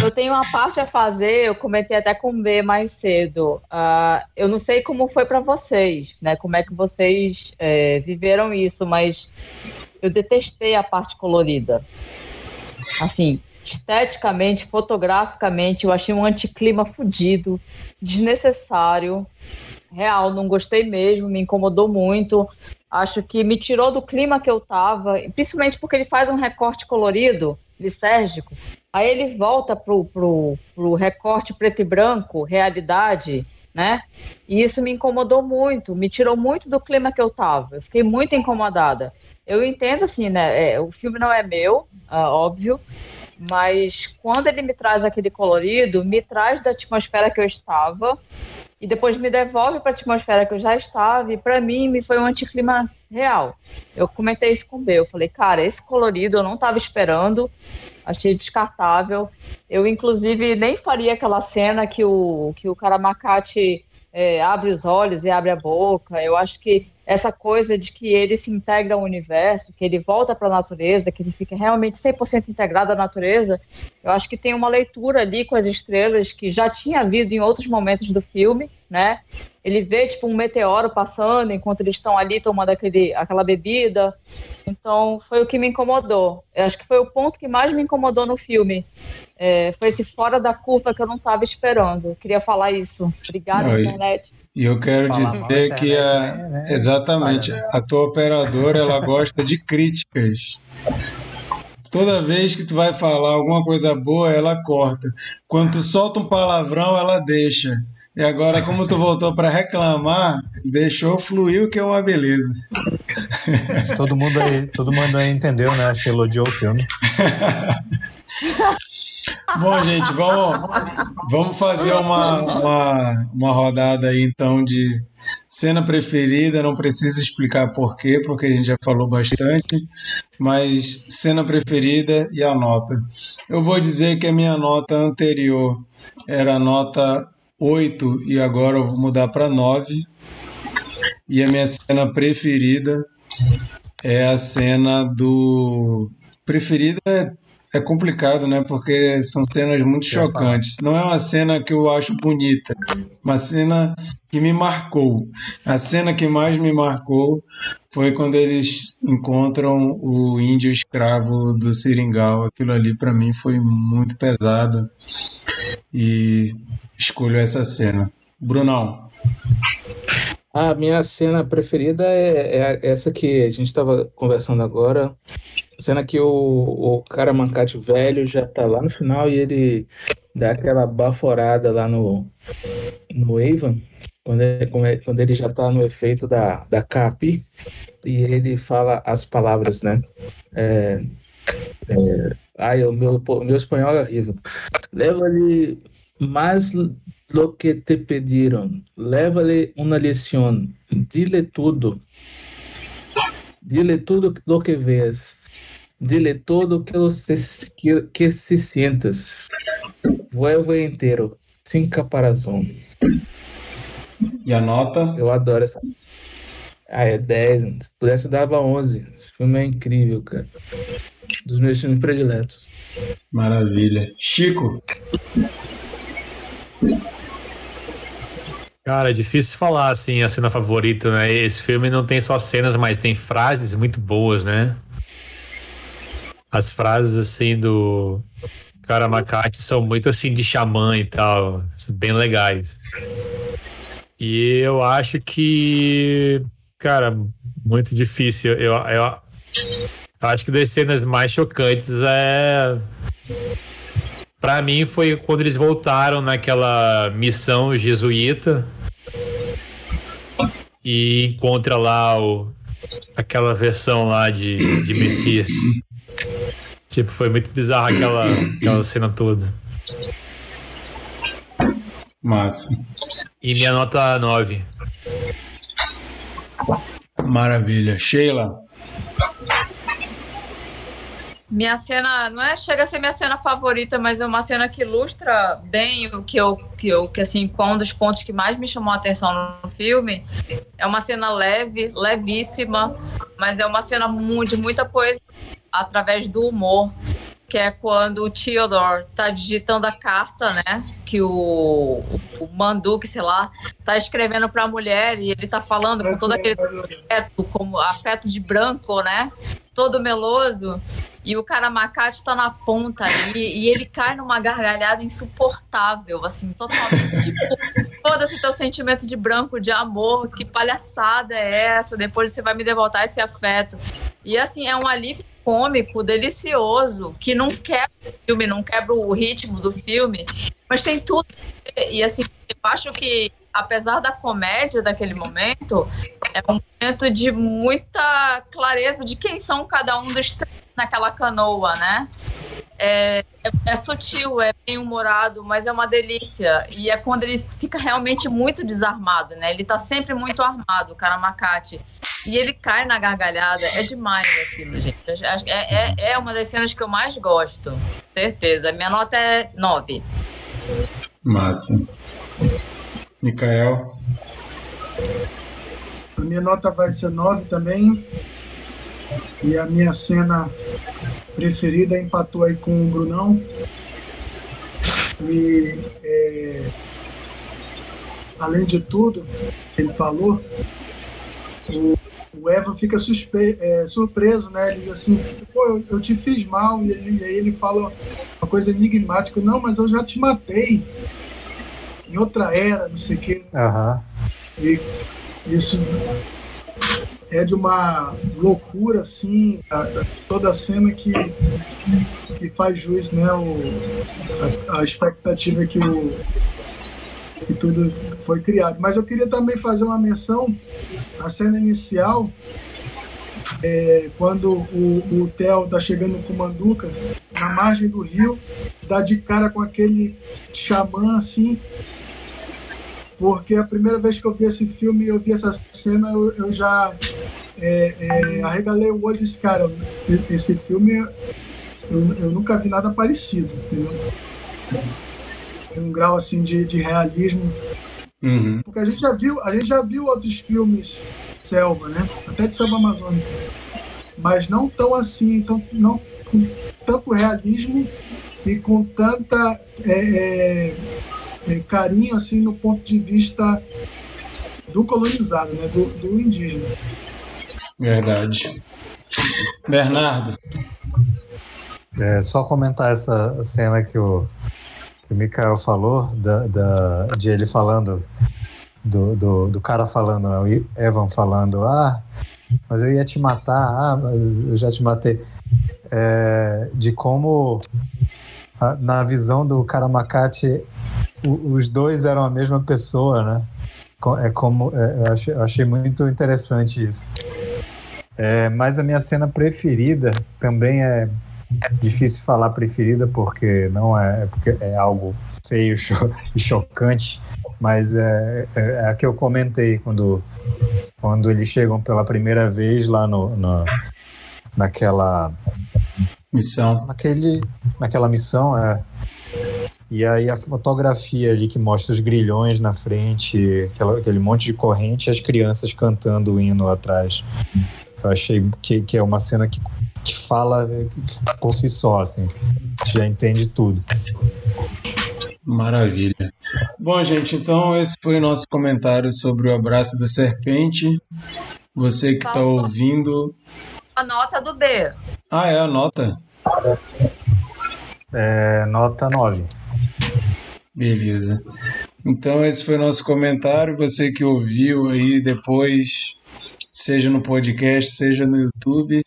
Eu tenho uma parte a fazer, eu comentei até com o B mais cedo. Ah, eu não sei como foi para vocês, né? Como é que vocês é, viveram isso, mas eu detestei a parte colorida. Assim, esteticamente, fotograficamente, eu achei um anticlima fudido, desnecessário. Real, não gostei mesmo, me incomodou muito. Acho que me tirou do clima que eu tava, principalmente porque ele faz um recorte colorido, lisérgico. Aí ele volta pro, pro, pro recorte preto e branco, realidade, né? E isso me incomodou muito, me tirou muito do clima que eu tava. Eu fiquei muito incomodada. Eu entendo, assim, né? é, o filme não é meu, ah, óbvio, mas quando ele me traz aquele colorido, me traz da atmosfera que eu estava e depois me devolve para a atmosfera que eu já estava e para mim me foi um anticlima real. Eu comentei isso com o eu falei, cara, esse colorido eu não estava esperando, achei descartável. Eu inclusive nem faria aquela cena que o que o Karamakachi é, abre os olhos e abre a boca. Eu acho que essa coisa de que ele se integra ao universo, que ele volta para a natureza, que ele fica realmente 100% integrado à natureza, eu acho que tem uma leitura ali com as estrelas que já tinha havido em outros momentos do filme, né? Ele vê tipo um meteoro passando enquanto eles estão ali tomando aquele, aquela bebida. Então foi o que me incomodou. Eu acho que foi o ponto que mais me incomodou no filme. É, foi esse fora da curva que eu não estava esperando. Eu queria falar isso. Obrigada, Oi. internet. E eu quero mal da dizer que a, né, exatamente Olha. a tua operadora ela gosta de críticas. Toda vez que tu vai falar alguma coisa boa, ela corta. Quando tu solta um palavrão, ela deixa. E agora, como tu voltou para reclamar, deixou fluir o que é uma beleza. Todo mundo aí, todo mundo aí entendeu, né? Acho que elogiou o filme. Bom, gente, vamos, vamos fazer uma, uma, uma rodada aí então de cena preferida. Não precisa explicar por quê, porque a gente já falou bastante. Mas cena preferida e a nota. Eu vou dizer que a minha nota anterior era nota 8 e agora eu vou mudar para 9. E a minha cena preferida é a cena do. Preferida é é complicado, né? Porque são cenas muito chocantes. Não é uma cena que eu acho bonita, uma cena que me marcou. A cena que mais me marcou foi quando eles encontram o índio escravo do Seringal. Aquilo ali para mim foi muito pesado e escolho essa cena. Brunão, A minha cena preferida é, é essa que a gente estava conversando agora. Cena que o, o cara mancate velho já tá lá no final e ele dá aquela baforada lá no, no Avon, quando ele, quando ele já tá no efeito da, da CAPI, e ele fala as palavras, né? É, é, ai, o meu, meu espanhol é horrível. Leva-lhe mais lo que te pediram. Leva-lhe uma lição. Dile tudo. Dile tudo lo que vês. Dile todo que, se, que, que se sientas. Vuelve inteiro. Sem caparazão. e a nota? Eu adoro essa. Ah, é 10. Se pudesse, eu dava 11. Esse filme é incrível, cara. Dos meus filmes prediletos. Maravilha. Chico, Cara, é difícil falar assim a cena favorita, né? Esse filme não tem só cenas, mas tem frases muito boas, né? As frases assim do Cara, Macate são muito assim de xamã e tal, bem legais. E eu acho que, cara, muito difícil. Eu, eu, eu acho que das cenas mais chocantes é. Pra mim foi quando eles voltaram naquela missão jesuíta e encontra lá o, aquela versão lá de, de Messias. Tipo, foi muito bizarro aquela, aquela cena toda. Massa. E minha nota 9. Maravilha. Sheila. Minha cena não é chega a ser minha cena favorita, mas é uma cena que ilustra bem o que eu que eu que assim, qual um dos pontos que mais me chamou a atenção no filme. É uma cena leve, levíssima, mas é uma cena de muita poesia através do humor, que é quando o Theodore tá digitando a carta, né? Que o, o Manduque, sei lá, tá escrevendo para a mulher e ele tá falando com todo aquele afeto, como afeto de branco, né? Todo meloso. E o cara Macate tá na ponta ali e ele cai numa gargalhada insuportável, assim, totalmente tipo, foda-se teu sentimento de branco, de amor, que palhaçada é essa? Depois você vai me devoltar esse afeto. E assim, é um alívio cômico, delicioso, que não quebra o filme, não quebra o ritmo do filme, mas tem tudo. E assim, eu acho que, apesar da comédia daquele momento, é um momento de muita clareza de quem são cada um dos três naquela canoa, né? É, é, é, sutil, é bem humorado, mas é uma delícia. E é quando ele fica realmente muito desarmado, né? Ele tá sempre muito armado, o Karamacate. E ele cai na gargalhada. É demais aquilo, gente. É, é, é uma das cenas que eu mais gosto. Certeza. Minha nota é 9. Massa. Mikael? A minha nota vai ser 9 também. E a minha cena preferida empatou aí com o Brunão. E é, além de tudo, ele falou, o, o Eva fica suspe, é, surpreso, né? Ele diz assim, pô, eu, eu te fiz mal, e, ele, aí ele fala uma coisa enigmática, não, mas eu já te matei em outra era, não sei o quê. Uhum. E isso é de uma loucura, assim, toda a cena que, que faz jus, né, o, a, a expectativa que, o, que tudo foi criado. Mas eu queria também fazer uma menção à cena inicial, é, quando o, o Theo está chegando com o Manduca, na margem do rio, dá de cara com aquele xamã, assim, porque a primeira vez que eu vi esse filme, eu vi essa cena, eu, eu já é, é, arregalei o olho desse cara. Esse filme, eu, eu nunca vi nada parecido, entendeu? Um grau assim de, de realismo. Uhum. Porque a gente já viu, a gente já viu outros filmes selva, né? Até de selva amazônica, mas não tão assim, tão, não com tanto realismo e com tanta é, é carinho assim no ponto de vista do colonizado, né, do, do indígena. Verdade. Bernardo. É, só comentar essa cena que o, que o Mikael falou, da, da, de ele falando, do, do, do cara falando, né, o Evan falando, ah, mas eu ia te matar, ah, eu já te matei. É, de como, na visão do Karamacate, os dois eram a mesma pessoa, né? É como é, eu, achei, eu achei muito interessante isso. É, mas a minha cena preferida também é difícil falar preferida porque não é, é porque é algo feio e chocante, mas é, é, é, a que eu comentei quando quando eles chegam pela primeira vez lá no, no naquela missão, naquele naquela missão é e aí a fotografia ali que mostra os grilhões na frente, aquela, aquele monte de corrente e as crianças cantando o hino atrás. Eu achei que, que é uma cena que, que fala por si só, assim. Já entende tudo. Maravilha. Bom, gente, então esse foi o nosso comentário sobre o abraço da serpente. Você que está ouvindo. A nota do B. Ah, é a nota. É, nota 9. Beleza. Então esse foi o nosso comentário. Você que ouviu aí depois, seja no podcast, seja no YouTube.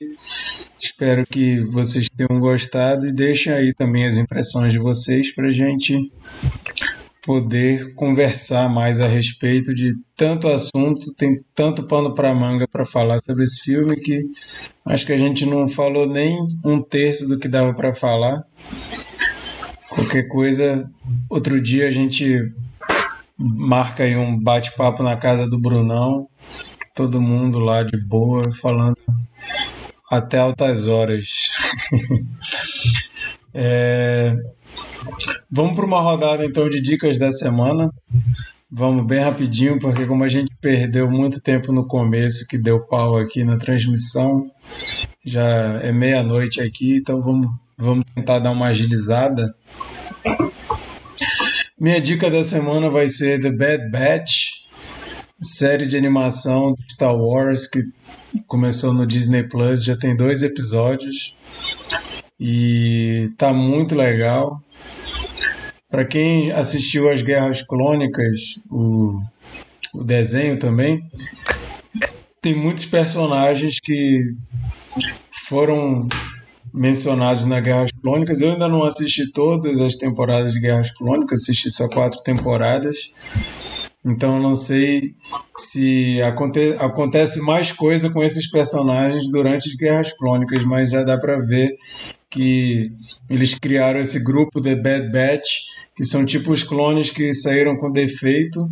Espero que vocês tenham gostado e deixem aí também as impressões de vocês para gente poder conversar mais a respeito de tanto assunto, tem tanto pano para manga para falar sobre esse filme que acho que a gente não falou nem um terço do que dava para falar. Qualquer coisa, outro dia a gente marca aí um bate-papo na casa do Brunão, todo mundo lá de boa, falando até altas horas. é... Vamos para uma rodada então de dicas da semana. Vamos bem rapidinho, porque como a gente perdeu muito tempo no começo, que deu pau aqui na transmissão, já é meia-noite aqui, então vamos, vamos tentar dar uma agilizada. Minha dica da semana vai ser The Bad Batch, série de animação de Star Wars que começou no Disney Plus, já tem dois episódios e tá muito legal. Para quem assistiu às Guerras Clônicas, o, o desenho também, tem muitos personagens que foram mencionados na Guerras Clônicas. Eu ainda não assisti todas as temporadas de Guerras Clônicas, assisti só quatro temporadas. Então não sei se aconte acontece mais coisa com esses personagens durante as Guerras Clônicas, mas já dá para ver que eles criaram esse grupo The Bad Batch, que são tipo os clones que saíram com defeito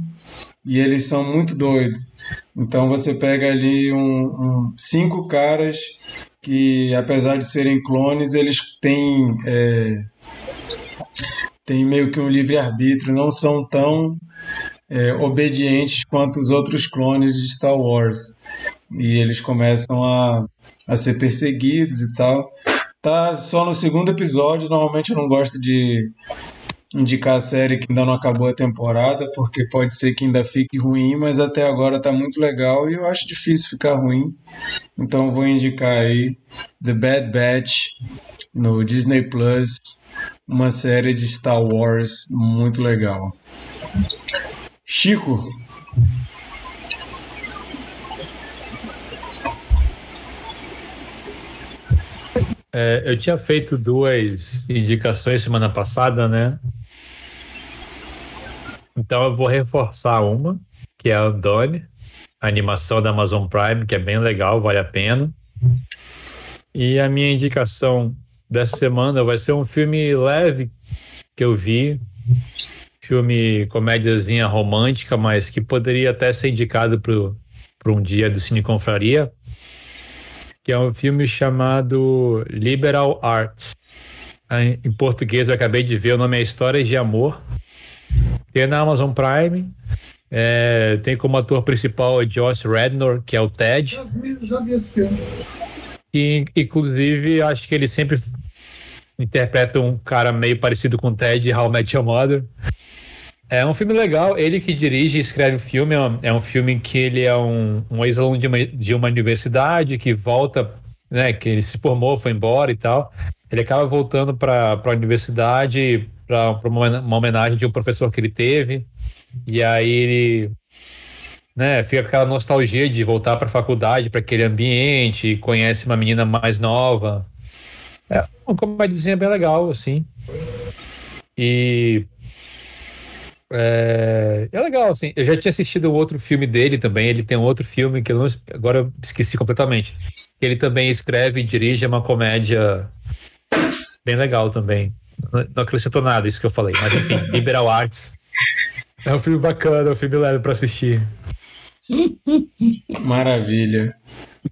e eles são muito doidos. Então você pega ali um, um, cinco caras que, apesar de serem clones, eles têm, é, têm meio que um livre-arbítrio, não são tão é, obedientes quanto os outros clones de Star Wars. E eles começam a, a ser perseguidos e tal. Tá só no segundo episódio. Normalmente eu não gosto de indicar a série que ainda não acabou a temporada, porque pode ser que ainda fique ruim, mas até agora tá muito legal e eu acho difícil ficar ruim. Então vou indicar aí The Bad Batch no Disney Plus, uma série de Star Wars muito legal. Chico, É, eu tinha feito duas indicações semana passada, né? Então eu vou reforçar uma, que é a Andone, a animação da Amazon Prime, que é bem legal, vale a pena. E a minha indicação dessa semana vai ser um filme leve que eu vi, filme comédiazinha romântica, mas que poderia até ser indicado para um dia do Cine Confraria, que é um filme chamado Liberal Arts. Em português, eu acabei de ver, o nome é Histórias de Amor. Tem na Amazon Prime. É, tem como ator principal o Josh Rednor, que é o Ted. Já vi, já vi esse filme. E, inclusive, acho que ele sempre interpreta um cara meio parecido com o Ted How I Met Your Mother. É um filme legal. Ele que dirige e escreve o filme. É um, é filme que ele é um, um ex-aluno de uma, de uma universidade que volta, né? Que ele se formou, foi embora e tal. Ele acaba voltando para a universidade para uma, uma homenagem de um professor que ele teve. E aí ele né, fica com aquela nostalgia de voltar para a faculdade, para aquele ambiente, conhece uma menina mais nova. É uma comédiazinha bem legal, assim. E é, é, legal, assim. Eu já tinha assistido outro filme dele também. Ele tem um outro filme que eu não, agora eu esqueci completamente. Ele também escreve e dirige uma comédia bem legal também. Não, não acrescentou nada isso que eu falei, mas enfim, Liberal Arts. É um filme bacana, é um filme leve para assistir. Maravilha.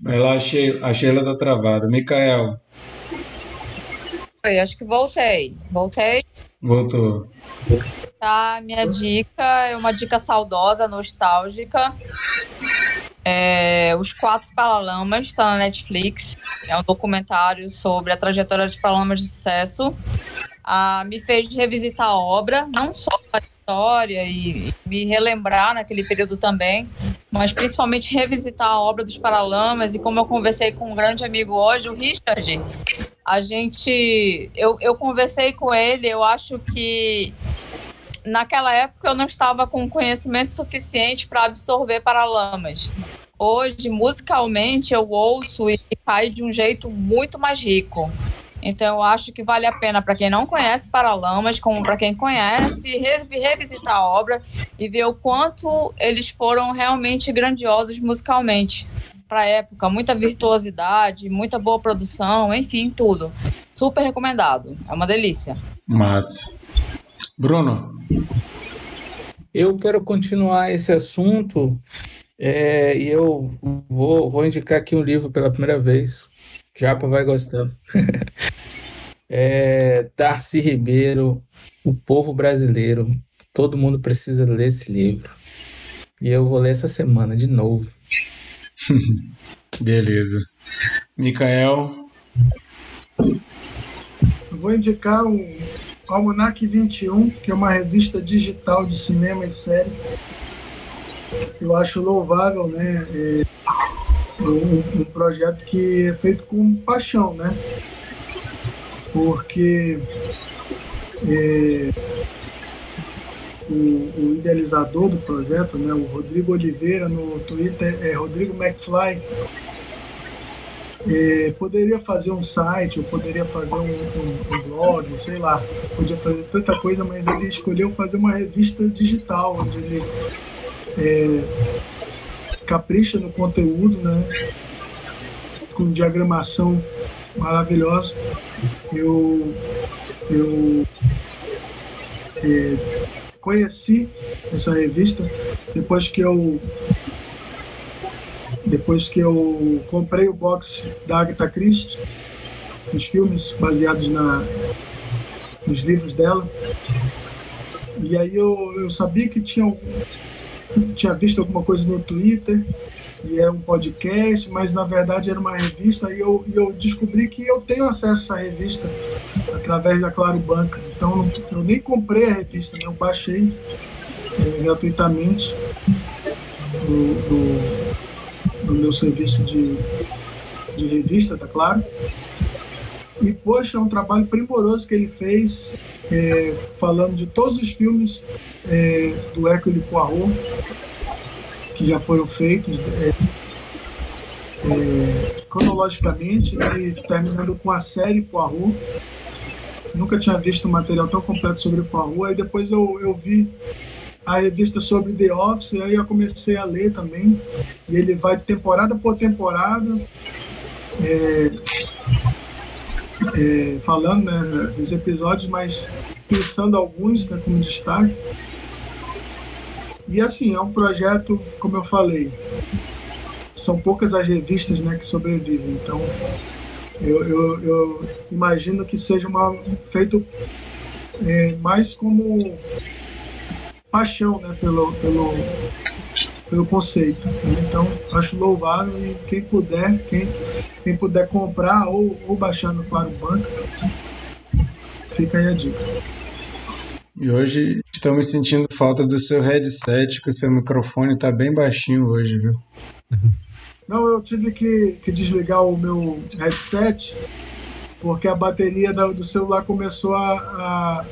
Ela achei, a Sheila tá travada. Micael. Oi, acho que voltei. Voltei. Voltou. Tá, minha dica é uma dica saudosa, nostálgica. É, Os Quatro Paralamas está na Netflix. É um documentário sobre a trajetória de Paralamas de sucesso. Ah, me fez revisitar a obra, não só a história e, e, me relembrar naquele período também, mas principalmente revisitar a obra dos Paralamas. E como eu conversei com um grande amigo hoje, o Richard, a gente. Eu, eu conversei com ele, eu acho que naquela época eu não estava com conhecimento suficiente para absorver Paralamas. Hoje, musicalmente, eu ouço e cai de um jeito muito mais rico. Então, eu acho que vale a pena para quem não conhece Paralamas, como para quem conhece, revisitar a obra e ver o quanto eles foram realmente grandiosos musicalmente para a época. Muita virtuosidade, muita boa produção, enfim, tudo. Super recomendado. É uma delícia. Mas, Bruno. Eu quero continuar esse assunto é, e eu vou, vou indicar aqui um livro pela primeira vez. Japa vai gostando. é, Darcy Ribeiro, O Povo Brasileiro. Todo mundo precisa ler esse livro. E eu vou ler essa semana de novo. Beleza. Micael. vou indicar o Almanac 21, que é uma revista digital de cinema e série. Eu acho louvável, né? É um, um projeto que é feito com paixão, né? Porque é, o, o, idealizador do projeto, né, o Rodrigo Oliveira, no Twitter é Rodrigo McFly, é, poderia fazer um site, eu poderia fazer um, um, um, blog, sei lá, podia fazer tanta coisa, mas ele escolheu fazer uma revista digital, onde ele é, capricha no conteúdo, né? Com diagramação maravilhosa. Eu, eu é, conheci essa revista depois que eu depois que eu comprei o box da Agatha Christie, os filmes baseados na, nos livros dela. E aí eu, eu sabia que tinha tinha visto alguma coisa no Twitter e era um podcast, mas na verdade era uma revista e eu, e eu descobri que eu tenho acesso a essa revista através da Claro Banca. Então eu nem comprei a revista, né? eu baixei é, gratuitamente no, no, no, meu serviço de, de revista, tá claro. E, poxa, é um trabalho primoroso que ele fez, é, falando de todos os filmes é, do Hércule Poirot, que já foram feitos é, é, cronologicamente, e terminando com a série Poirot. Nunca tinha visto um material tão completo sobre Poirot. Aí depois eu, eu vi a revista sobre The Office, aí eu comecei a ler também. E ele vai temporada por temporada. É, é, falando né, dos episódios, mas pensando alguns né, como destaque. E assim, é um projeto, como eu falei, são poucas as revistas né, que sobrevivem. Então, eu, eu, eu imagino que seja uma, feito é, mais como paixão né, pelo, pelo, pelo conceito. Né? Então, acho louvável e quem puder, quem, quem puder comprar ou, ou baixar no Claro Banco, fica aí a dica. E hoje estamos sentindo falta do seu headset, que o seu microfone está bem baixinho hoje, viu? Não, eu tive que, que desligar o meu headset porque a bateria do celular começou a, a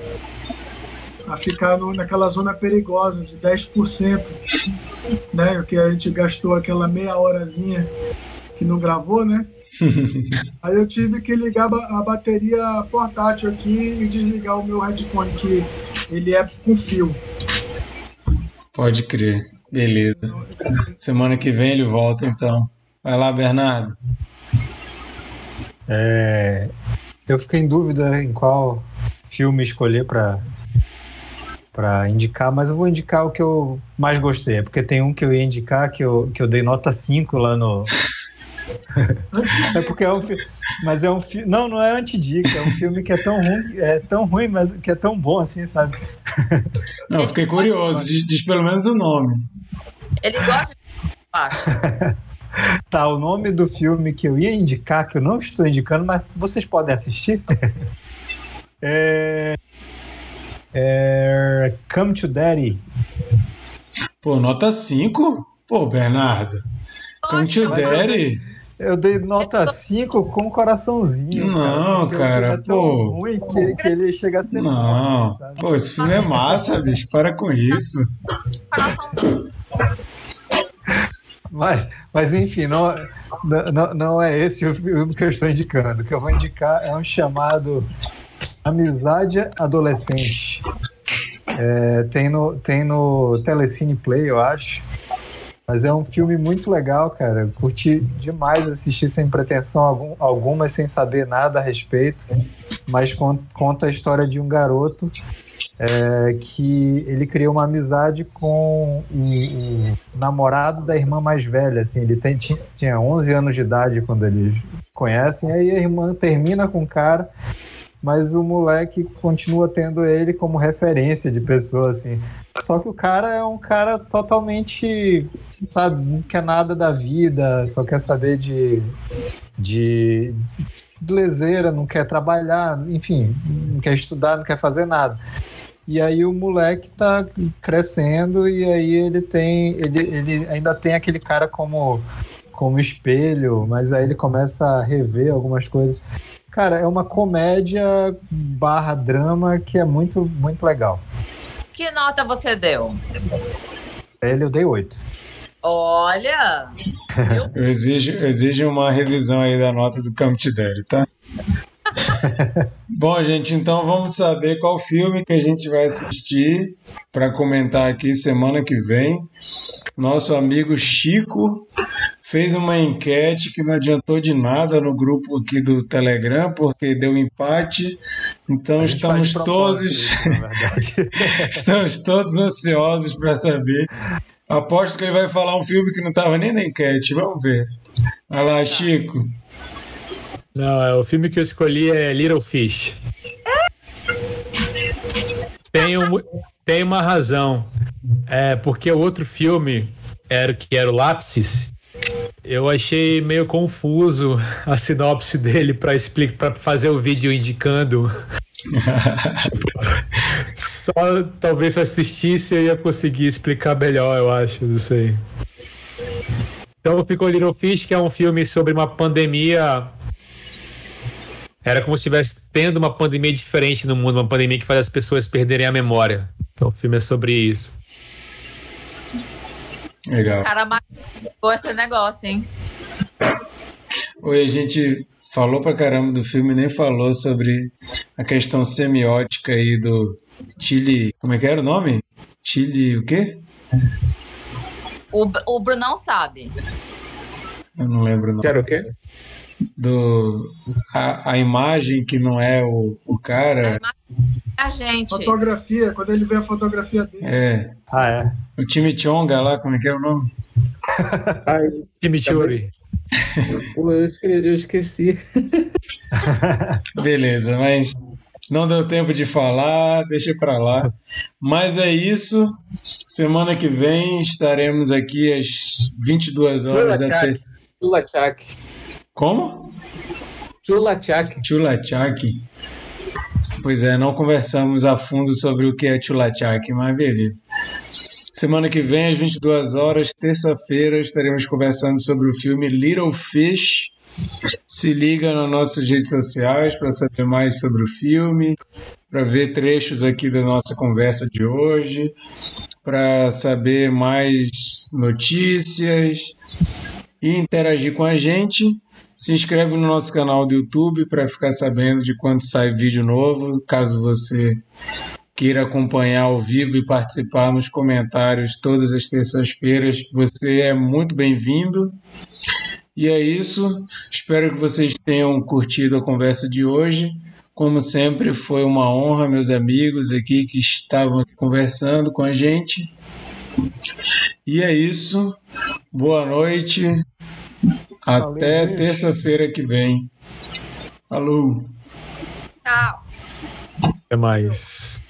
a ficar no, naquela zona perigosa de 10%, né? Que a gente gastou aquela meia horazinha que não gravou, né? Aí eu tive que ligar a bateria portátil aqui e desligar o meu headphone, que ele é com fio. Pode crer. Beleza. Semana que vem ele volta, então. Vai lá, Bernardo. É, eu fiquei em dúvida em qual filme escolher para para indicar, mas eu vou indicar o que eu mais gostei, porque tem um que eu ia indicar que eu, que eu dei nota 5 lá no. É porque é um filme. Mas é um filme. Não, não é antidica, é um filme que é tão ruim, é tão ruim, mas que é tão bom assim, sabe? Não, fiquei curioso, diz, diz pelo menos o nome. Ele gosta de. tá, o nome do filme que eu ia indicar, que eu não estou indicando, mas vocês podem assistir. é é... Come to Daddy. Pô, nota 5? Pô, Bernardo. Daddy. Eu dei nota 5 com coraçãozinho. Não, cara, é tão pô. ruim que, que ele chega a ser Não, assim, sabe? pô, esse filme é massa, bicho. Para com isso. Coraçãozinho. Mas, mas enfim, não, não, não é esse o filme que eu estou indicando. O que eu vou indicar é um chamado Amizade Adolescente. É, tem, no, tem no Telecine Play, eu acho. Mas é um filme muito legal, cara. Eu curti demais assistir sem pretensão algum, alguma, sem saber nada a respeito. Mas con- conta a história de um garoto é, que ele criou uma amizade com o, namorado da irmã mais velha. Assim, ele tem, tinha, tinha 11 anos de idade quando eles conhecem. Aí a irmã termina com o cara, mas o moleque continua tendo ele como referência de pessoa, assim. Só que o cara é um cara totalmente, sabe, não quer nada da vida, só quer saber de, de, de lezeira, não quer trabalhar, enfim, não quer estudar, não quer fazer nada. E aí o moleque tá crescendo e aí ele tem, ele, ele ainda tem aquele cara como como espelho, mas aí ele começa a rever algumas coisas. Cara, é uma comédia barra drama que é muito, muito legal. Que nota você deu? Ele eu dei oito. Olha, Eu exijo, eu exijo uma revisão aí da nota do Camtidério, tá? Bom, gente, então vamos saber qual filme que a gente vai assistir para comentar aqui semana que vem. Nosso amigo Chico fez uma enquete que não adiantou de nada no grupo aqui do Telegram, porque deu empate. Então estamos todos isso. Estamos todos ansiosos para saber. Aposto que ele vai falar um filme que não estava nem na enquete. Vamos ver. Vai lá, Chico. Não, é, o filme que eu escolhi é Little Fish. Tem, um, tem uma razão. É porque o outro filme, era, que era o Lapsis, eu achei meio confuso a sinopse dele para explicar, para fazer o vídeo indicando. Só talvez se eu assistisse eu ia conseguir explicar melhor, eu acho, não sei. Então ficou Little Fish, que é um filme sobre uma pandemia era como se estivesse tendo uma pandemia diferente no mundo, uma pandemia que faz as pessoas perderem a memória. Então o filme é sobre isso. Legal. o cara marcou esse negócio, hein? Oi, a gente falou pra caramba do filme, nem falou sobre a questão semiótica aí do Chile. Como é que era o nome? Chile o quê? O, o Brunão sabe. Eu não lembro o nome. Quero o quê? Do, a, a imagem que não é o, o cara. A gente. Fotografia, quando ele vê a fotografia dele. É. Ah, é? O time Chonga lá, como é que é o nome? Ai, Chimichurri. pô, eu esque- eu esqueci. Beleza, mas não deu tempo de falar, deixa pra lá. Mas é isso. Semana que vem estaremos aqui às 22 horas da Chulachak. terça. Chulachak. Como? Chulachak. Chulachak. Pois é, não conversamos a fundo sobre o que é Chulachak, mas beleza. Semana que vem, às 22 horas, terça-feira, estaremos conversando sobre o filme Little Fish. Se liga nas nossas redes sociais para saber mais sobre o filme, para ver trechos aqui da nossa conversa de hoje, para saber mais notícias e interagir com a gente. Se inscreve no nosso canal do YouTube para ficar sabendo de quando sai vídeo novo, caso você queira acompanhar ao vivo e participar nos comentários todas as terças-feiras, você é muito bem-vindo. E é isso. Espero que vocês tenham curtido a conversa de hoje. Como sempre, foi uma honra, meus amigos aqui que estavam conversando com a gente. E é isso. Boa noite. Até terça-feira que vem. Falou. Tchau. Até mais.